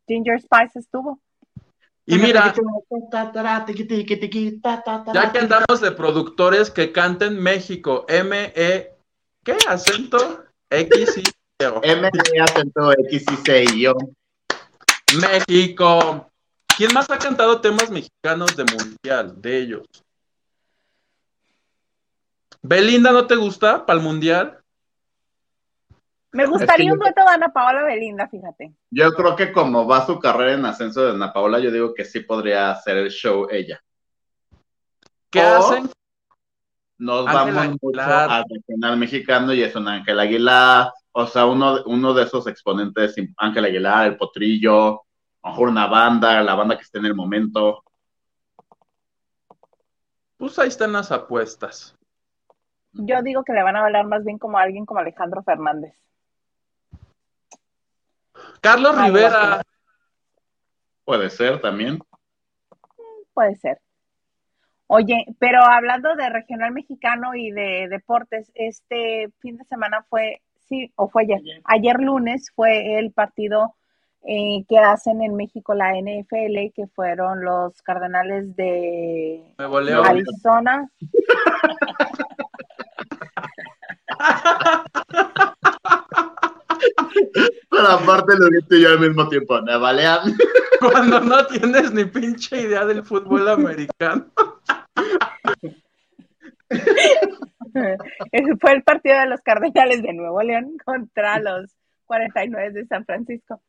A: Ginger Spice estuvo.
C: Y mira, ya que andamos de productores que canten México, M, E, ¿qué acento? X, I, O.
B: M acento X y C y yo.
C: México. ¿Quién más ha cantado temas mexicanos de mundial? De ellos. Belinda, ¿no te gusta para el mundial?
A: Me gustaría un dueto de Ana Paola Belinda, fíjate.
B: Yo creo que como va su carrera en ascenso de Ana Paola, yo digo que sí podría hacer el show ella.
C: ¿Qué
B: O-
C: hacen?
B: Nos
C: Ángel
B: vamos mucho al regional mexicano y es un Ángel Aguilar, o sea, uno, uno de esos exponentes, Ángel Aguilar, el Potrillo, a lo mejor una banda, la banda que esté en el momento.
C: Pues ahí están las apuestas.
A: Yo digo que le van a hablar más bien como a alguien como Alejandro Fernández.
C: Carlos Rivera.
B: Puede ser también.
A: Puede ser. Oye, pero hablando de regional mexicano y de deportes, este fin de semana fue, sí, o fue ayer, ayer lunes fue el partido eh, que hacen en México la NFL, que fueron los Cardenales de Arizona. (laughs) (laughs)
B: Pero aparte lo viste yo al mismo tiempo, me balean.
C: Cuando no tienes ni pinche idea del fútbol americano.
A: Fue el partido de los Cardenales de Nuevo León contra los 49 de San Francisco.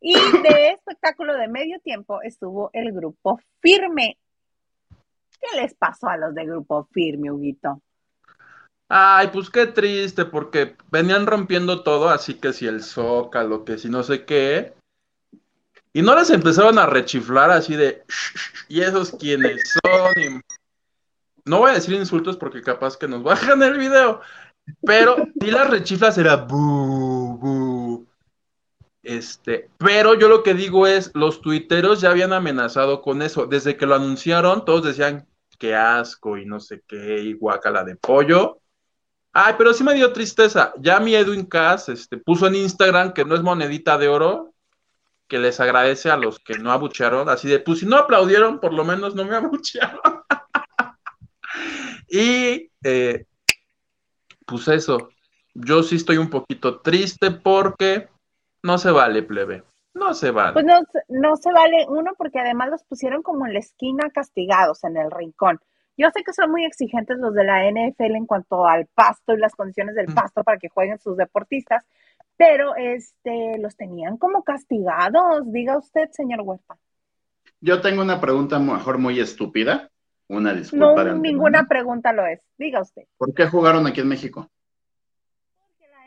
A: Y de espectáculo de medio tiempo estuvo el grupo Firme. ¿Qué les pasó a los de grupo Firme, Huguito?
C: Ay, pues qué triste, porque venían rompiendo todo, así que si el zócalo, que si no sé qué. Y no les empezaron a rechiflar así de, ¿y esos quiénes son? No voy a decir insultos porque capaz que nos bajan el video, pero si las rechiflas era bu, bu. Este, pero yo lo que digo es, los tuiteros ya habían amenazado con eso. Desde que lo anunciaron, todos decían que asco y no sé qué, y guacala de pollo. Ay, pero sí me dio tristeza. Ya mi Edwin Cass este, puso en Instagram que no es monedita de oro, que les agradece a los que no abuchearon. Así de, pues si no aplaudieron, por lo menos no me (laughs) abuchearon. y eh, pues eso, yo sí estoy un poquito triste porque no se vale, plebe. No se vale.
A: Pues no, no se vale, uno, porque además los pusieron como en la esquina castigados, en el rincón. Yo sé que son muy exigentes los de la NFL en cuanto al pasto y las condiciones del pasto para que jueguen sus deportistas, pero este los tenían como castigados, diga usted, señor Huerta.
B: Yo tengo una pregunta mejor muy estúpida. Una disculpa.
A: No, ninguna pregunta lo es. Diga usted.
B: ¿Por qué jugaron aquí en México?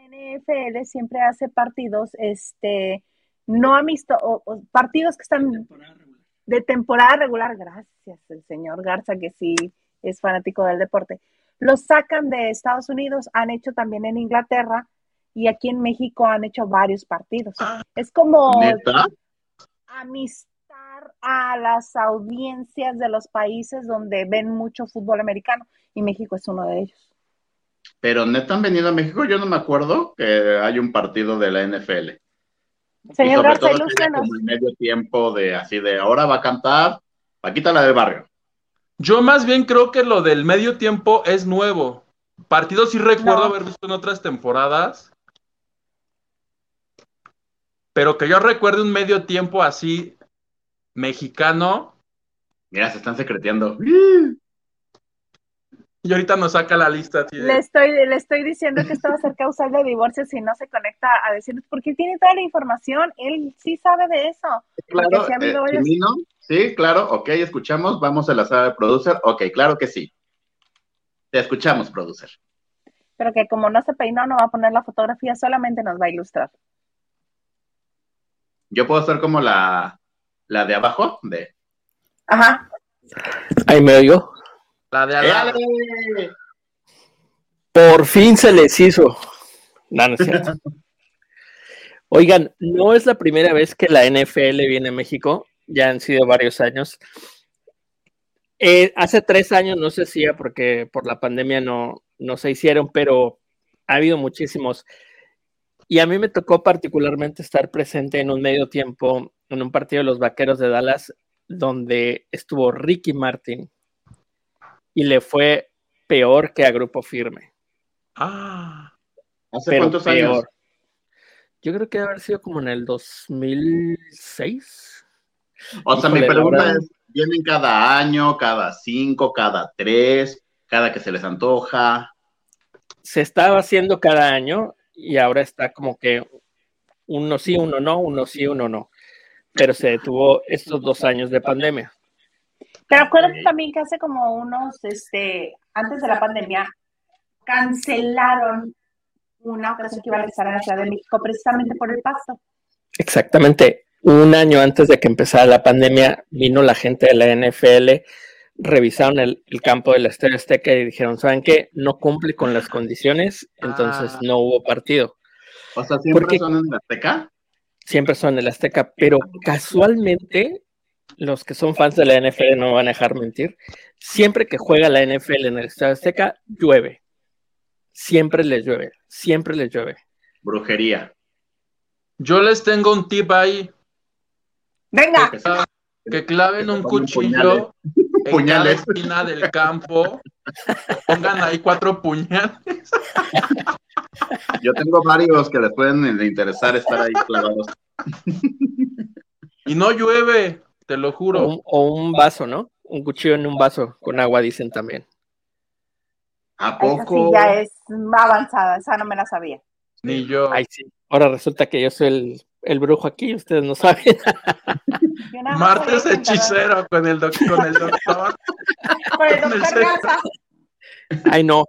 A: NFL siempre hace partidos, este, no amistosos, partidos que están de temporada regular. Gracias, el señor Garza, que sí es fanático del deporte. Los sacan de Estados Unidos, han hecho también en Inglaterra y aquí en México han hecho varios partidos. Ah, es como amistar a las audiencias de los países donde ven mucho fútbol americano y México es uno de ellos.
B: Pero neta han venido a México, yo no me acuerdo que hay un partido de la NFL.
A: Señor Garza,
B: como el medio tiempo de así de ahora va a cantar Paquita la del barrio.
C: Yo más bien creo que lo del medio tiempo es nuevo. Partido sí recuerdo haber visto en otras temporadas. Pero que yo recuerde un medio tiempo así mexicano.
B: Mira, se están secreteando.
C: Y ahorita nos saca la lista.
A: Le, estoy, le estoy diciendo que esto va a ser causal de divorcio si no se conecta a decirnos, porque tiene toda la información, él sí sabe de eso.
B: Claro, eh, sí, claro, ok, escuchamos, vamos a la sala de producer, ok, claro que sí. Te escuchamos, producer.
A: Pero que como no se peinó, no va a poner la fotografía, solamente nos va a ilustrar.
B: Yo puedo ser como la, la de abajo, de...
A: Ajá.
D: Ahí me oigo.
C: La de
D: Por fin se les hizo. No, no es cierto. (laughs) Oigan, no es la primera vez que la NFL viene a México, ya han sido varios años. Eh, hace tres años no se hacía porque por la pandemia no, no se hicieron, pero ha habido muchísimos. Y a mí me tocó particularmente estar presente en un medio tiempo en un partido de los Vaqueros de Dallas, donde estuvo Ricky Martin, y le fue peor que a Grupo Firme.
C: Ah,
B: ¿hace cuántos años?
D: Yo creo que debe haber sido como en el 2006.
B: O sea, mi pregunta es, ¿vienen cada año, cada cinco, cada tres, cada que se les antoja?
D: Se estaba haciendo cada año y ahora está como que uno sí, uno no, uno sí, uno no. Pero se detuvo estos dos años de pandemia.
A: Pero acuérdate también que hace como unos, este, antes de la pandemia, cancelaron una ocasión que iba a realizar en la Ciudad de México precisamente por el pasto.
D: Exactamente. Un año antes de que empezara la pandemia, vino la gente de la NFL, revisaron el, campo de la Estadio Azteca y dijeron, ¿saben qué? No cumple con las condiciones, entonces ah. no hubo partido.
B: O sea, ¿siempre son en la Azteca?
D: Siempre son en la Azteca, pero casualmente los que son fans de la NFL no van a dejar mentir. Siempre que juega la NFL en el Estadio Azteca, llueve. Siempre les llueve, siempre les llueve.
B: Brujería.
C: Yo les tengo un tip ahí.
A: Venga.
C: Que, que claven un cuchillo en
B: Puñales.
C: cada esquina del campo. Pongan ahí cuatro puñales.
B: Yo tengo varios que les pueden interesar estar ahí clavados.
C: Y no llueve, te lo
D: O
C: juro.
D: un, o un vaso, ¿no? Un cuchillo en un vaso con agua, dicen también.
B: ¿A
A: Esa sí
B: poco?
A: ya es avanzada, esa no me la sabía.
C: Ni yo.
D: Ay, sí. Ahora resulta que yo soy el, el brujo aquí, ustedes no saben. (laughs)
C: Martes hechicero con el, doc- con el doctor. (laughs)
A: Con el
C: Con el
A: doctor
C: centro.
A: Gaza.
D: Ay, no.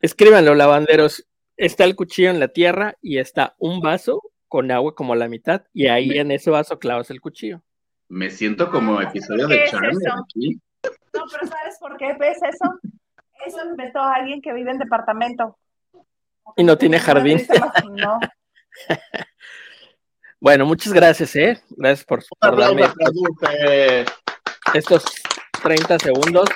D: Escríbanlo, lavanderos. Está el cuchillo en la tierra y está un vaso con agua como a la mitad, y ahí en ese vaso clavas el cuchillo.
B: Me siento como episodio
A: ¿Qué
B: de
A: es
B: aquí.
A: No, pero ¿sabes por qué ves eso? Eso inventó alguien que vive en departamento.
D: Y no tiene jardín. (laughs)
A: No,
D: Bueno, muchas gracias, ¿eh? Gracias por, por darme
B: Dulce.
D: estos 30 segundos.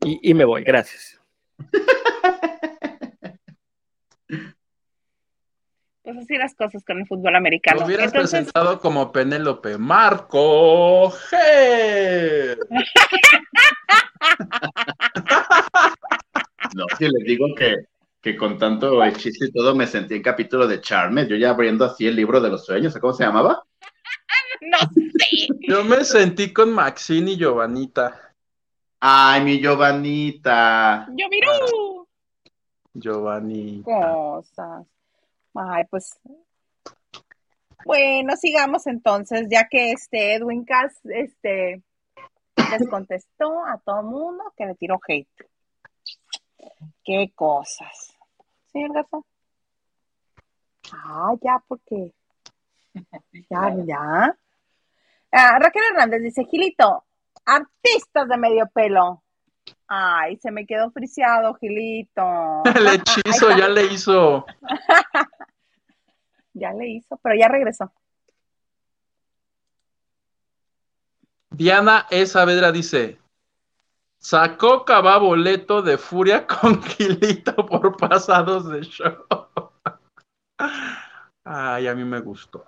D: Y, y me voy, gracias. (laughs)
A: pues así las cosas con el fútbol
C: Lo
A: americano.
C: hubieras
A: Entonces,
C: presentado como Penélope Marco G. (laughs)
B: No, si les digo que, que con tanto hechizo y todo me sentí en capítulo de Charmed. Yo ya abriendo así el libro de los sueños, ¿cómo se llamaba? (laughs)
A: no sé.
C: Yo me sentí con Maxine y Giovanita.
B: Ay, mi Giovanita.
A: Yo mirú
C: Giovanni.
A: cosas. Ay, pues. Bueno, sigamos entonces, ya que este Edwin Cass este, les contestó a todo mundo que le tiró hate. Qué cosas. Señor Gaza. Ah, ya, porque. (laughs) Ya, ya. Ah, Raquel Hernández dice, Gilito, artistas de medio pelo. Ay, se me quedó friseado, Gilito. (laughs)
C: El hechizo ya le hizo. (laughs)
A: Ya le hizo, pero ya regresó.
C: Diana E. Saavedra dice: Sacó Caba boleto de furia (laughs) con Gilito por pasados de show. Ay, a mí me gustó.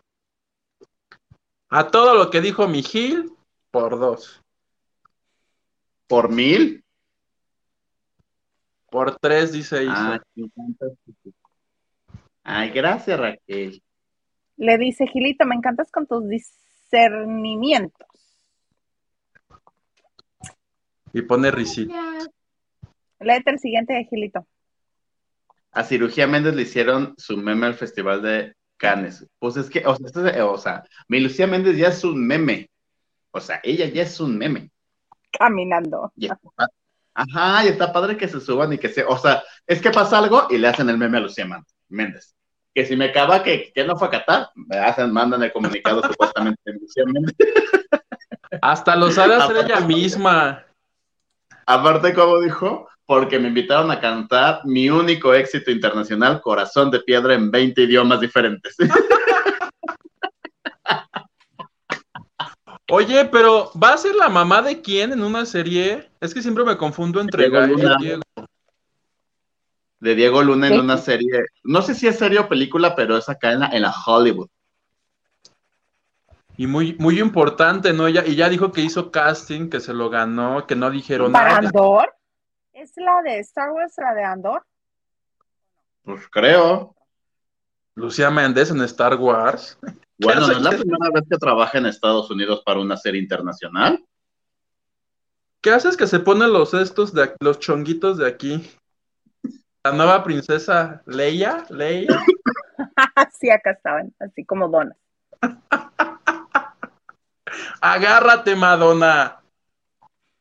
C: A todo lo que dijo mi Gil, por dos.
B: ¿Por mil?
C: Por tres, dice Isa.
B: Ay, me encanta. Ay, gracias, Raquel.
A: Le dice, Gilito, me encantas con tus discernimientos.
C: Y pone risita.
A: Léete el siguiente de Gilito.
B: A Cirugía Méndez le hicieron su meme al Festival de Cannes. Pues es que, o sea, esto es- o sea, mi Lucía Méndez ya es un meme. O sea, ella ya es un meme.
A: Caminando.
B: Y está pa- Ajá, y está padre que se suban y que se, o sea, es que pasa algo y le hacen el meme a Lucía Méndez. Que si me acaba que, que no fue a Qatar, me hacen, mandan el comunicado (laughs) supuestamente de Lucía Méndez.
C: Hasta lo sabe hacer ella misma.
B: Aparte, como dijo, porque me invitaron a cantar mi único éxito internacional, Corazón de Piedra, en 20 idiomas diferentes. (laughs)
C: Oye, pero ¿va a ser la mamá de quién en una serie? Es que siempre me confundo entre
B: Diego
C: Gael
B: Luna.
C: y Diego.
B: De Diego Luna en
A: ¿Qué?
B: una serie, no sé si es serie o película, pero es acá en la, en la Hollywood.
C: Y muy, muy importante, ¿no? Ella, y ya dijo que hizo casting, que se lo ganó, que no dijeron
A: ¿Para
C: nada.
A: Andor? ¿Es la de Star Wars, la de Andor?
B: Pues creo.
C: Lucía Méndez en Star Wars. (laughs)
B: Bueno, no es la (laughs) primera vez que trabaja en Estados Unidos para una serie internacional.
C: ¿Qué haces que se ponen los estos de los chonguitos de aquí? La nueva princesa Leia, Leia. (laughs)
A: sí, acá estaban, así como donas.
C: Agárrate, Madonna.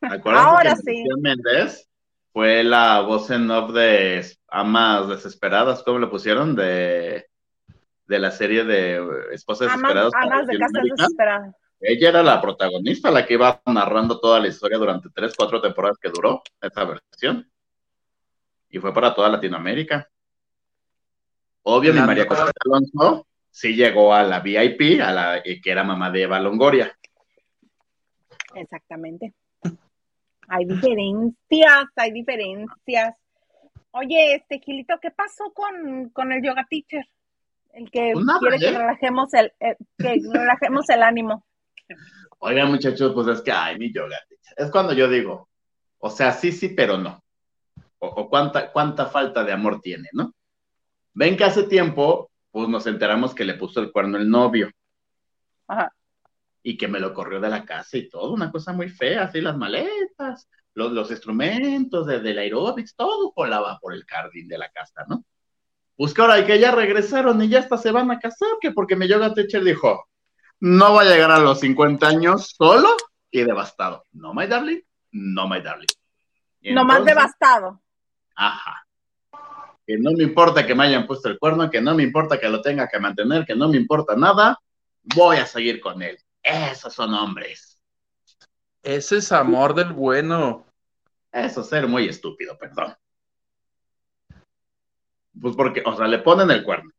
B: Acuérdense
A: Ahora
B: que
A: sí.
B: Méndez fue la voz en off de Amas Desesperadas, ¿cómo le pusieron? De, de la serie de Esposas
A: Amas,
B: Desesperadas.
A: amas de casas desesperadas.
B: Ella era la protagonista, la que iba narrando toda la historia durante tres, cuatro temporadas que duró esa versión. Y fue para toda Latinoamérica. Obvio, mi María José Alonso sí llegó a la VIP, a la que era mamá de Eva Longoria.
A: Exactamente. Hay diferencias, hay diferencias. Oye, este Gilito, ¿qué pasó con, con el yoga teacher? El que
B: Pues nada,
A: quiere que
B: ¿eh?
A: relajemos el, eh, que (laughs) relajemos el ánimo.
B: Oigan, muchachos, pues es que, ay, mi yoga. teacher. Es cuando yo digo, o sea, sí, sí, pero no. O, o cuánta, cuánta falta de amor tiene, ¿no? Ven que hace tiempo, pues nos enteramos que le puso el cuerno el novio
A: Ajá.
B: y que me lo corrió de la casa y todo, una cosa muy fea, así las maletas, los, los instrumentos de, del aeróbics, todo volaba por el jardín de la casa, ¿no? Pues que ahora que ya regresaron y ya hasta se van a casar, que porque mi yoga teacher dijo, no va a llegar a los 50 años solo y devastado. No, my darling, no, my darling. Entonces,
A: devastado.
B: Ajá. Que no me importa que me hayan puesto el cuerno, que no me importa que lo tenga que mantener, que no me importa nada, voy a seguir con él. Esos son hombres.
C: Ese es amor del bueno.
B: Eso es ser muy estúpido, perdón. Pues porque, o sea, le ponen el cuerno.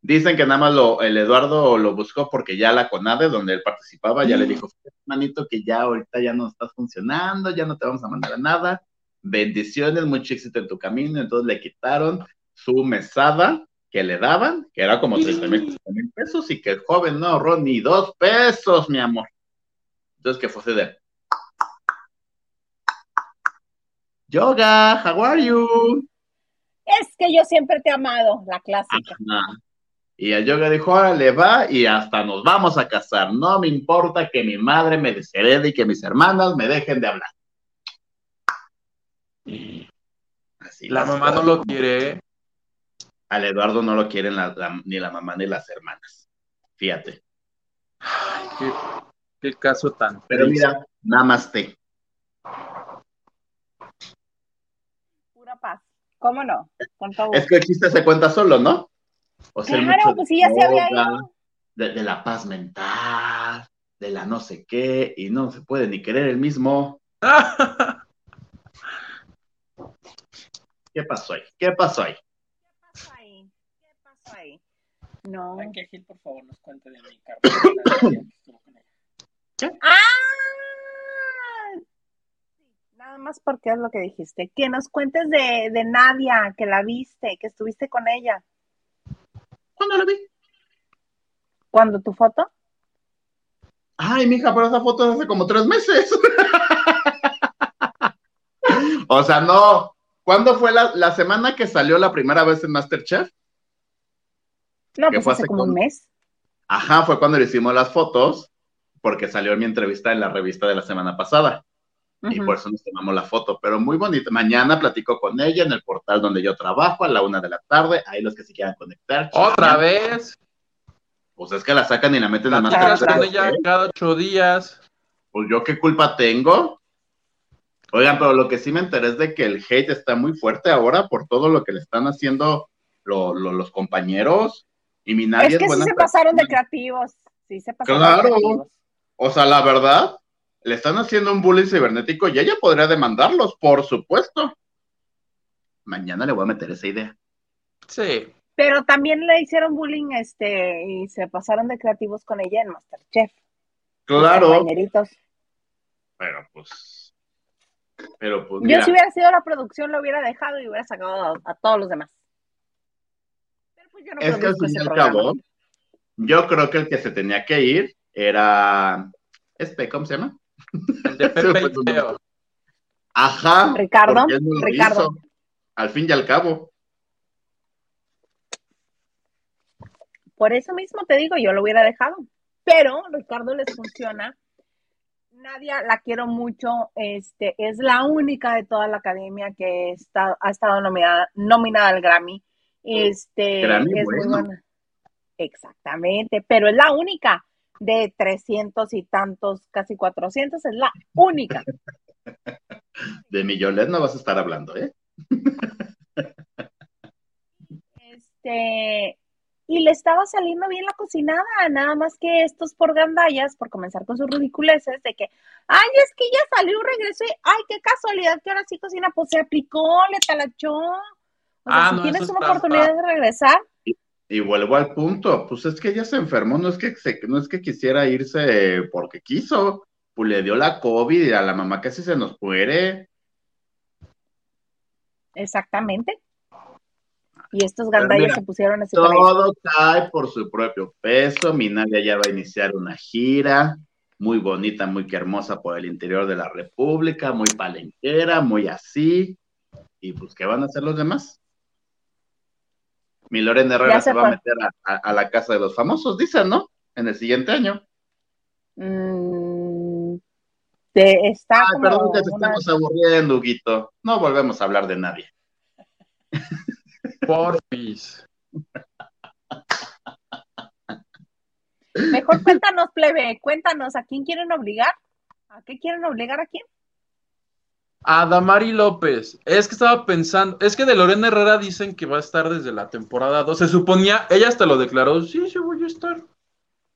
B: Dicen que nada más lo, el Eduardo lo buscó porque ya la CONADE, donde él participaba, ya le dijo, manito, que ya ahorita ya no estás funcionando, ya no te vamos a mandar a nada. Bendiciones, mucho éxito en tu camino. Entonces le quitaron su mesada que le daban, que era como 30 mil pesos, y que el joven no ahorró ni dos pesos, mi amor. Entonces que fuese de Yoga, how are you?
A: Es que yo siempre te he amado, la clásica.
B: Ajá. Y el yoga dijo, órale, va y hasta nos vamos a casar. No me importa que mi madre me desherede y que mis hermanas me dejen de hablar. Así
C: La mamá no lo quiere.
B: Al Eduardo no lo quieren la- la- ni la mamá ni las hermanas. Fíjate.
C: Ay, qué, qué caso tan
B: Pero
C: triste.
B: mira, namaste.
A: Pura paz. ¿Cómo no? Con todo
B: Es que el chiste se cuenta solo, ¿no? O sea,
A: Claro, pues sí, ya se había ido.
B: De, de la paz mental, de la no sé qué, y no se puede ni querer el mismo. (laughs) ¿Qué pasó ahí? ¿Qué pasó ahí?
A: ¿Qué pasó ahí? ¿Qué pasó ahí? No.
D: Ay, que Gil, por favor, nos cuente de mi carrera. (coughs)
A: ¡Ah! Nada más porque es lo que dijiste. Que nos cuentes de, de Nadia, que la viste, que estuviste con ella.
B: ¿Cuándo lo vi?
A: ¿Cuándo tu foto?
B: Ay, mija, pero esa foto es hace como tres meses. (laughs) o sea, no. ¿Cuándo fue la, la semana que salió la primera vez en Masterchef?
A: No,
B: ¿Qué
A: pues
B: fue
A: hace
B: hace
A: como un mes.
B: Ajá, fue cuando le hicimos las fotos, porque salió en mi entrevista en la revista de la semana pasada. Y por eso nos tomamos la foto, pero muy bonita. Mañana platico con ella en el portal donde yo trabajo a la una de la tarde. Ahí los que se quieran conectar.
C: Otra vez.
B: Pues es que la sacan y la meten en
C: Platicas
B: Masterchef.
C: con ella cada ocho días.
B: Pues yo qué culpa tengo. Oigan, pero lo que sí me enteré es de que el hate está muy fuerte ahora por todo lo que le están haciendo lo- lo- los compañeros. Y mi nadie
A: Es que sí
B: buena
A: se pasaron de creativos. Sí se pasaron
B: Claro.
A: de creativos.
B: O sea, la verdad, le están haciendo un bullying cibernético y ella podría demandarlos, por supuesto. Mañana le voy a meter esa idea.
C: Sí.
A: Pero también le hicieron bullying este y se pasaron de creativos con ella en Masterchef.
B: Claro,
A: compañeritos.
B: pero pues. Pero pues.
A: Yo
B: mira,
A: si hubiera sido la producción lo hubiera dejado y hubiera sacado a, a todos los demás. Pues yo no
B: es que al fin y al cabo, yo creo que el que se tenía que ir era. Este, ¿cómo se llama?
C: El de Pepe (laughs) Teo.
B: Ajá.
A: Ricardo,
B: no
A: Ricardo.
B: hizo, Al fin y al cabo.
A: Por eso mismo te digo, yo lo hubiera dejado. Pero Ricardo les funciona. Nadia, la quiero mucho. Este, es la única de toda la academia que está, ha estado nominada, nominada al Grammy. Este,
B: Grammy,
A: es
B: bueno.
A: muy buena. Exactamente, pero es la única de 300 y tantos, casi 400, es la única. (laughs)
B: De Millolet no vas a estar hablando, ¿eh?
A: Este, y le estaba saliendo bien la cocinada, nada más que estos por gandallas, por comenzar con sus ridiculeces, de que, ay, es que ya salió, regresó y, ay, qué casualidad que ahora sí cocina, pues se aplicó, le talachó. O sea,
C: Ah,
A: si
C: no,
A: tienes una oportunidad de regresar,
B: Y vuelvo al punto, pues es que ella se enfermó, no es que, se, no es que quisiera irse porque quiso, pues le dio la COVID y a la mamá casi se nos muere.
A: Exactamente. Y estos gandallos se pusieron así.
B: Todo cae por su propio peso. Minalia ya va a iniciar una gira muy bonita, muy hermosa por el interior de la República, muy palenquera, muy así. Y pues, ¿qué van a hacer los demás? Mi Lorena Herrera se, va a meter a, la casa de los famosos, dicen, ¿no? En el siguiente año.
A: Mm, te está
B: Ay, perdón que te estamos aburriendo, Huguito. No volvemos a hablar de nadie.
C: Porfis.
A: Mejor cuéntanos, plebe, cuéntanos, ¿a quién quieren obligar? ¿A qué quieren obligar a quién?
C: A Damari López. Es que estaba pensando, es que de Lorena Herrera dicen que va a estar desde la temporada 2. Se suponía, ella hasta lo declaró, sí, sí voy a estar.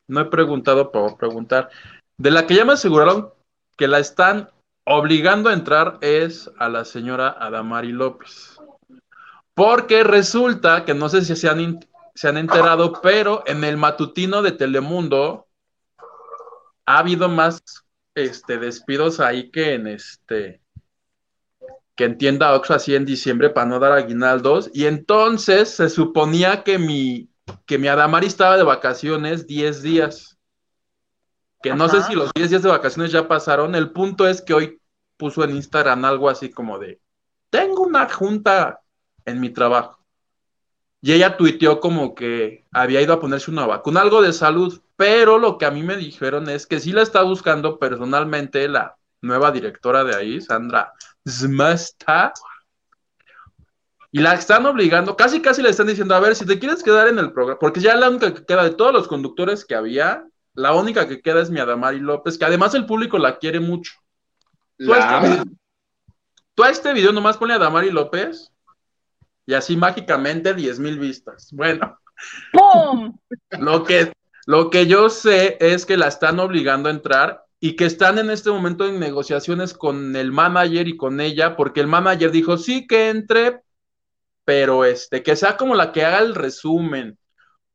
C: No he preguntado por preguntar. De la que ya me aseguraron que la están obligando a entrar es a la señora Adamari López. Porque resulta que no sé si se han, se han enterado, pero en el matutino de Telemundo ha habido más este, despidos ahí que en este que entienda Oxfo así en diciembre para no dar aguinaldos. Y entonces se suponía que mi, que mi Adamari estaba de vacaciones 10 días. Que no sé si los 10 días de vacaciones ya pasaron. El punto es que hoy puso en Instagram algo así como de, tengo una junta en mi trabajo. Y ella tuiteó como que había ido a ponerse una vacuna, algo de salud, pero lo que a mí me dijeron es que sí la está buscando personalmente la nueva directora de ahí, Sandra Zmasta. Y la están obligando, casi casi le están diciendo, a ver, si te quieres quedar en el programa, porque ya la única que queda de todos los conductores que había, la única que queda es mi Adamari López, que además el público la quiere mucho. Tú, a este, video, tú a este video nomás ponle a Adamari López y así mágicamente 10 mil vistas. Bueno.
A: ¡Pum!
C: Lo que, lo que yo sé es que la están obligando a entrar y que están en este momento en negociaciones con el manager y con ella, porque el manager dijo, sí que entre, pero este, que sea como la que haga el resumen,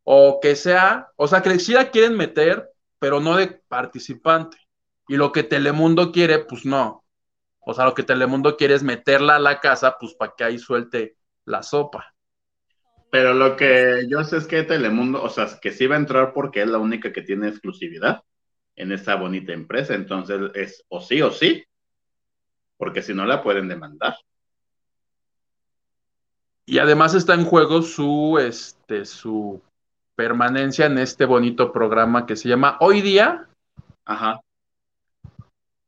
C: o que sea, o sea, que sí la quieren meter, pero no de participante. Y lo que Telemundo quiere, pues no. O sea, lo que Telemundo quiere es meterla a la casa, pues para que ahí suelte la sopa.
B: Pero lo que yo sé es que Telemundo, o sea, que sí va a entrar porque es la única que tiene exclusividad en esta bonita empresa. Entonces es o sí o sí, porque si no la pueden demandar.
C: Y además está en juego su, este, su permanencia en este bonito programa que se llama Hoy Día.
B: Ajá.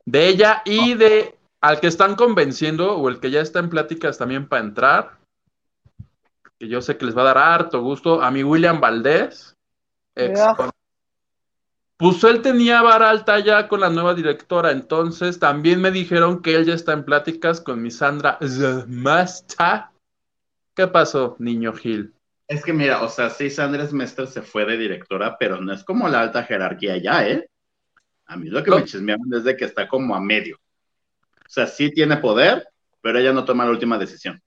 C: De ella y de al que están convenciendo o el que ya está en pláticas también para entrar, que yo sé que les va a dar harto gusto, a mi William Valdés, ex, pues él tenía vara alta ya con la nueva directora, entonces también me dijeron que él ya está en pláticas con mi Sandra Masta. ¿Qué pasó, niño Gil?
B: Es que mira, o sea, sí, Sandra Mestre se fue de directora, pero no es como la alta jerarquía ya, ¿eh? A mí lo que me chismeaban es de que está como a medio. O sea, sí tiene poder, pero ella no toma la última decisión.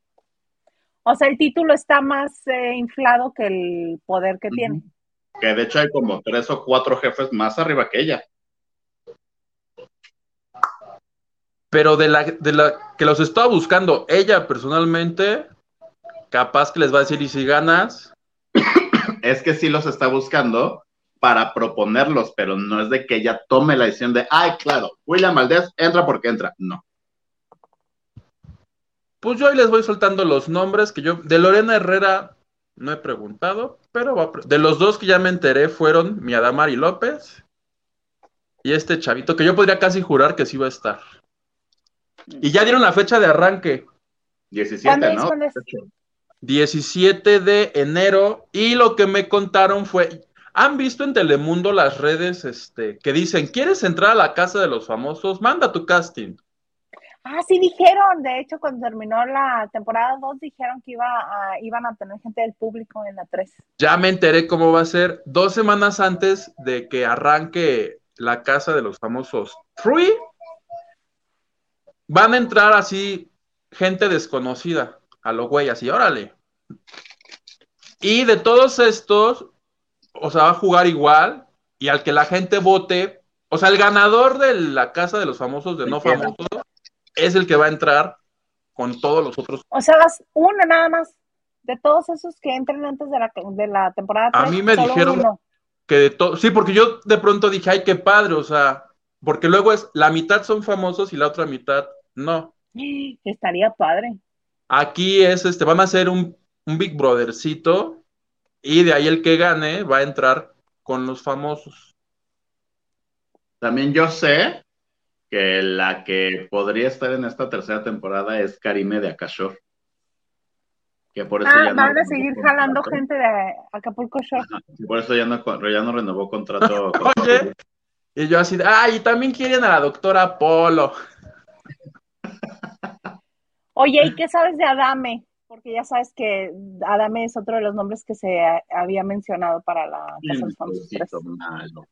A: O sea, el título está más eh, inflado que el poder que tiene
B: que de hecho hay como tres o cuatro jefes más arriba que ella.
C: Pero de la, de la que los estaba buscando ella personalmente, capaz que les va a decir, ¿y si ganas? (coughs)
B: es que sí los está buscando para proponerlos, pero no es de que ella tome la decisión de, ay, claro, William Valdés entra porque entra. No.
C: Pues yo ahí les voy soltando los nombres que yo, de Lorena Herrera, no he preguntado, pero de los dos que ya me enteré fueron mi Adamari López y este chavito, que yo podría casi jurar que sí va a estar. Y ya dieron la fecha de arranque.
B: 17, ¿no?
C: 17 de enero. Y lo que me contaron fue. ¿Han visto en Telemundo las redes este, que dicen, ¿quieres entrar a la casa de los famosos? Manda tu casting.
A: Ah, sí dijeron, de hecho, cuando terminó la temporada 2 dijeron que iba a, iban a tener gente del público en la 3.
C: Ya me enteré cómo va a ser. Dos semanas antes de que arranque la casa de los famosos Free, van a entrar así gente desconocida a los güey, así, órale. Y de todos estos, o sea, va a jugar igual y al que la gente vote, o sea, el ganador de la casa de los famosos, de no famosos, es el que va a entrar con todos los otros.
A: O sea, vas una nada más de todos esos que entran antes de la, de la temporada.
C: A mí me dijeron que de todo, sí, porque yo de pronto dije, ay, qué padre, o sea, porque luego es, la mitad son famosos y la otra mitad no. (gasps)
A: Estaría padre.
C: Aquí es, este, van a hacer un, un Big Brothercito y de ahí el que gane va a entrar con los famosos.
B: También yo sé que la que podría estar en esta tercera temporada es Karime de Akashor.
A: Que por eso ah, van a seguir jalando gente de Acapulco Shore.
B: por eso ya no, ya no renovó contrato. (laughs)
C: Oye, y yo así, ah, y también quieren a la doctora Polo.
A: Oye, ¿y qué sabes de Adame? Porque ya sabes que Adame es otro de los nombres que se había mencionado para la Casa de los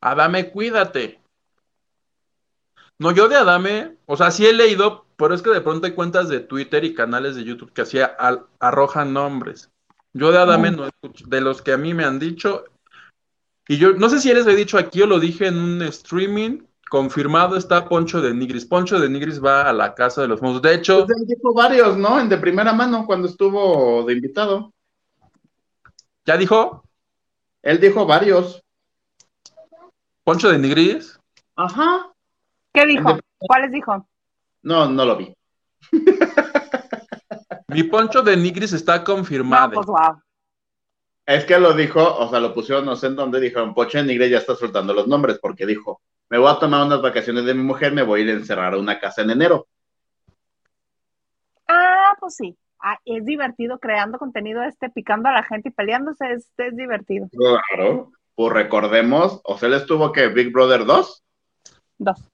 C: Adame, cuídate. No, yo de Adame, o sea, sí he leído, pero es que de pronto hay cuentas de Twitter y canales de YouTube que así arrojan nombres. Yo de Adame no escucho, de los que a mí me han dicho, y yo no sé si les he dicho aquí o lo dije en un streaming, confirmado está Poncho de Nigris. Poncho de Nigris va a la casa de los monstruos. De hecho.
B: Pues dijo varios, ¿no? En de primera mano cuando estuvo de invitado.
C: ¿Ya dijo?
B: Él dijo varios.
C: ¿Poncho de Nigris?
B: Ajá.
A: ¿Qué dijo? ¿Cuáles dijo?
B: No, no lo vi. (laughs)
C: Mi Poncho de Nigris está confirmado.
A: pues, wow.
B: Es que lo dijo, o sea, lo pusieron no sé en dónde, dijeron, Poncho de Nigris ya está soltando los nombres, porque dijo, me voy a tomar unas vacaciones de mi mujer, me voy a ir a encerrar a una casa en enero.
A: Ah, pues sí. Ah, es divertido creando contenido este, picando a la gente y peleándose, es, es divertido.
B: Claro, pues recordemos, o sea, él estuvo que Big Brother 2.
A: Dos.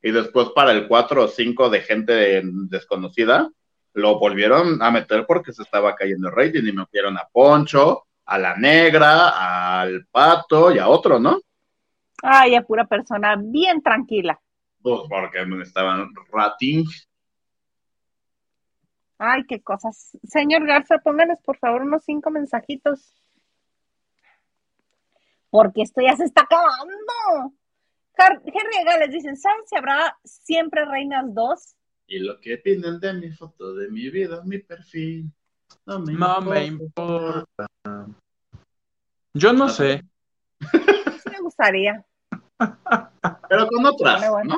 B: Y después para el 4 o 5 de gente desconocida, lo volvieron a meter porque se estaba cayendo el rating y metieron a Poncho, a la negra, al pato y a otro, ¿no?
A: Ay, a pura persona bien tranquila.
B: Pues porque estaban ratings
A: Ay, qué cosas. Señor Garza, pónganles por favor unos cinco mensajitos. Porque esto ya se está acabando. Henry Gales dicen, ¿saben si habrá siempre reinas dos?
B: Y lo que piden de mi foto, de mi vida, mi perfil,
C: no me, importa. Yo no sé.
A: Sí me gustaría. (laughs)
B: Pero con otras, ¿no?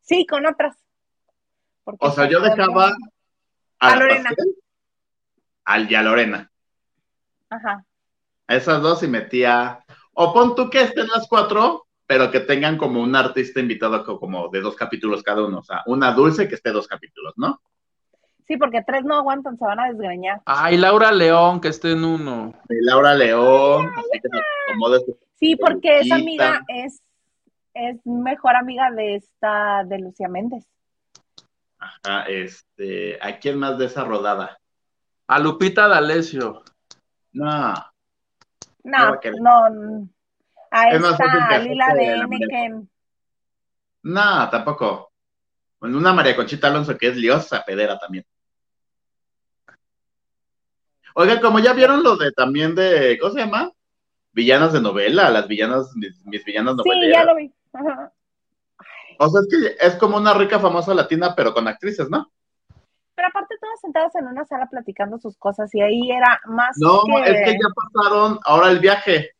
A: Sí, con otras.
B: o sea, yo dejaba
A: a, Lorena.
B: al y a Lorena.
A: Ajá.
B: A esas dos y metía. O pon tú que estén las cuatro, pero que tengan como un artista invitado como de dos capítulos cada uno. O sea, una dulce que esté dos capítulos, ¿no?
A: Sí, porque tres no aguantan, se van a desgreñar.
C: Ay, Laura León, que esté en uno.
B: Laura León,
A: Sí, porque esa amiga es, es mejor amiga de esta, de Lucía Méndez.
B: Ajá, este, ¿a quién más de esa rodada?
C: A Lupita D'Alessio.
B: No.
A: No, no. A esta Lila de Anakin.
B: No, tampoco. Una María Conchita Alonso que es liosa pedera también. Oigan, como ya vieron lo de también de, ¿cómo se llama? Villanas de novela, las villanas, mis, villanas noveleras.
A: Sí, ya lo vi. Ajá. (laughs)
B: O sea, es que es como una rica famosa latina, pero con actrices, ¿no?
A: Pero aparte todas sentadas en una sala platicando sus cosas y ahí era más
B: No, es que ya pasaron ahora el viaje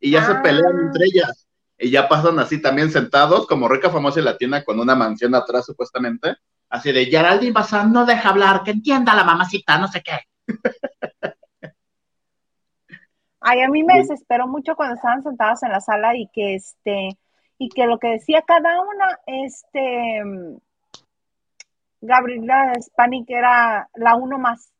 B: y ya se ah. pelean entre ellas y ya pasan así también sentados como rica famosa latina con una mansión atrás supuestamente, así de Geraldine Bazán no deja hablar, que entienda la mamacita, no sé qué. (laughs)
A: Ay, a mí me desesperó mucho cuando estaban sentadas en la sala y que este y que lo que decía cada una, este, Gabriela Spanik era la uno más,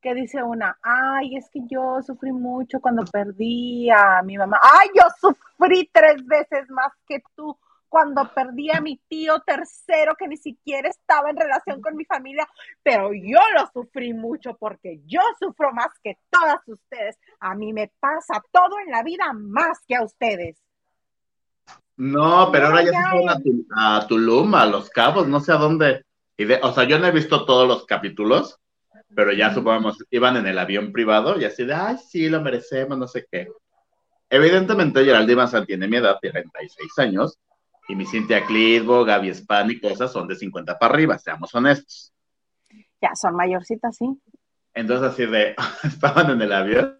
A: que dice una, ay, es que yo sufrí mucho cuando perdí a mi mamá, ay, yo sufrí tres veces más que tú cuando perdí a mi tío tercero que ni siquiera estaba en relación con mi familia, pero yo lo sufrí mucho porque yo sufro más que todas ustedes. A mí me pasa todo en la vida más que a ustedes.
B: No, pero ahora ya se fueron a, Tulum, a Los Cabos, no sé a dónde. Y de, o sea, yo no he visto todos los capítulos, pero ya supongamos, iban en el avión privado y así de, ay, sí, lo merecemos, no sé qué. Evidentemente, Geraldine Bazán tiene mi edad, 36 años, y mi Cintia Clitbo, Gaby Span y cosas son de 50 para arriba, seamos honestos.
A: Ya, son mayorcitas, sí.
B: Entonces, así de, (laughs) estaban en el avión,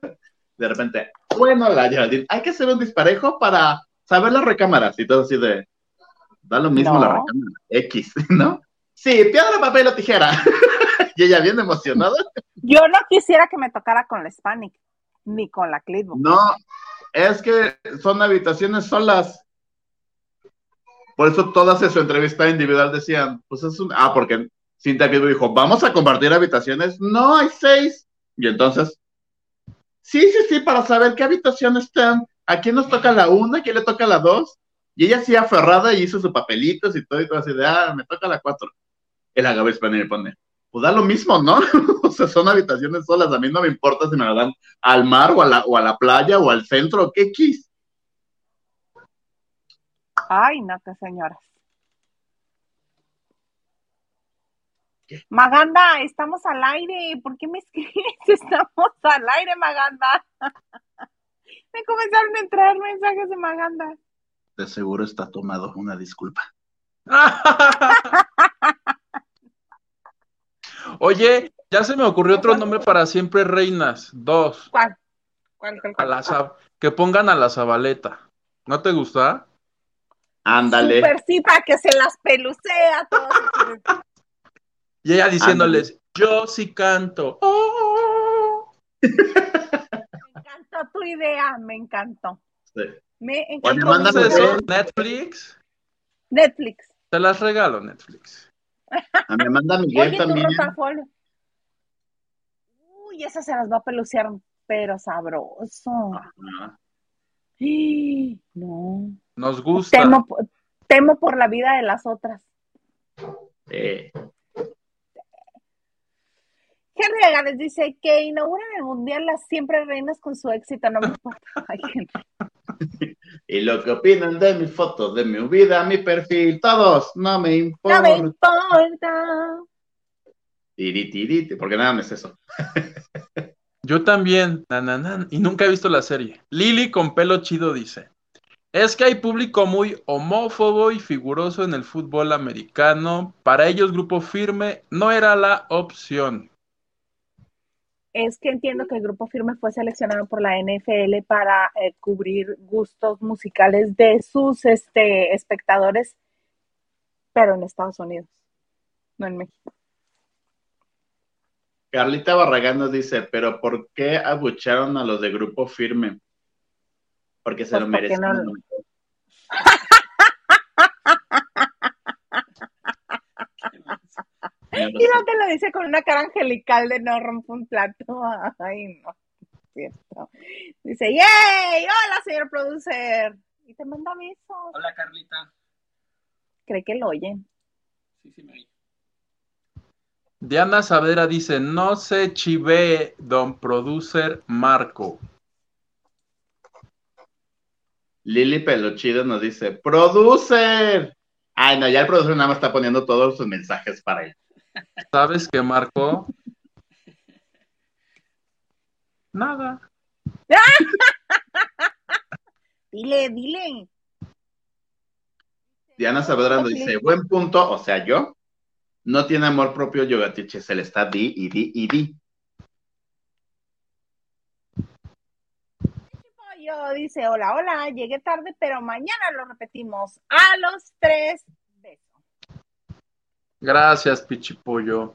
B: de repente, bueno, la Geraldine, hay que hacer un disparejo para saber las recámaras y todo así de, da lo mismo
A: No.
B: la recámara, X, (laughs) ¿no? Sí, piedra, papel o tijera. (laughs) y ella bien emocionada.
A: Yo no quisiera que me tocara con la Hispanic, ni con la Clitbo.
B: No, es que son habitaciones solas. Por eso todas en su entrevista individual decían, pues es un... Ah, porque Cintia Clitbo dijo, vamos a compartir habitaciones. No, hay seis. Y entonces, sí, sí, sí, para saber qué habitaciones están. ¿A quién nos toca la una? ¿A quién le toca la dos? Y ella así aferrada y hizo sus papelitos y todo, y todo así de, ah, me toca la cuatro. El Gaby España le pone, pues da lo mismo, ¿no? (laughs) o sea, son habitaciones solas. A mí no me importa si me la dan al mar o a la, o a la playa o al centro, ¿qué quis?
A: Ay, no, qué señoras.
B: ¿Qué?
A: Maganda, estamos al aire. ¿Por qué me escribes? (laughs) Estamos al aire, Maganda. (laughs) me comenzaron a entrar mensajes de Maganda.
B: De seguro está tomado, una disculpa.
C: Oye, ya se me ocurrió otro nombre para siempre reinas. Dos.
A: ¿Cuál? ¿Cuál, cuál,
C: A la que pongan a la Zabaleta. ¿No te gusta?
B: Ándale.
A: Super sí, para que se las pelucea a todos. (laughs)
C: Y ella diciéndoles, yo sí canto. Oh.
A: Me encantó tu idea, me encantó.
B: Sí.
A: Me
B: Oye,
A: encantó.
B: mándame
C: ¿Conoces
B: eso.
C: eso? Netflix.
A: Netflix.
C: Te las regalo, Netflix.
B: A mi Amanda Miguel
A: Oye,
B: también.
A: rotafolio. Uy, esa se las va a pelucear, pero sabroso.
B: Ajá.
A: ¡Ay! No.
C: Nos gusta.
A: Temo, po- temo por la vida de las otras.
B: Sí.
A: Henry Aganes dice que inauguran el mundial las siempre reinas con su éxito, no me importa. (laughs) Ay, Henry. (laughs)
B: Y lo que opinan de mis fotos, de mi vida, mi perfil, todos, no me importa.
A: No me importa.
B: Tiri, tiri, ti- porque nada más es eso. (laughs)
C: Yo también. na, na, na, y nunca he visto la serie. Lili con pelo chido dice. Es que hay público muy homófobo y figuroso en el fútbol americano. Para ellos, grupo firme no era la opción.
A: Es que entiendo que el grupo firme fue seleccionado por la NFL para eh, cubrir gustos musicales de sus este, espectadores, pero en Estados Unidos, no en México.
B: Carlita Barragán nos dice, pero ¿por qué abucharon a los de Grupo Firme? Porque se
A: Pues
B: lo merecen.
A: no- (laughs) Y no te lo dice con una cara angelical de no rompo un plato. (laughs) Ay, no. es Cierto. Dice, ¡Yay! ¡Hola, señor producer! Y te manda besos.
E: Hola Carlita.
A: Cree que lo oyen.
E: Sí, sí me oí.
C: Diana Saavedra dice, no se chive, don producer Marco.
B: Lili Pelochido nos dice, ¡Producer! Ay, no, ya el producer nada más está poniendo todos sus mensajes para él.
C: ¿Sabes qué, Marco? Nada.
A: Dile, dile.
B: Diana Saavedra dice, buen punto, o sea, yo, no tiene amor propio Yogatiche, se le está di y di y di.
A: Pollo dice, hola, hola, llegué tarde, pero mañana lo repetimos. A los tres.
C: Gracias, Pichipollo.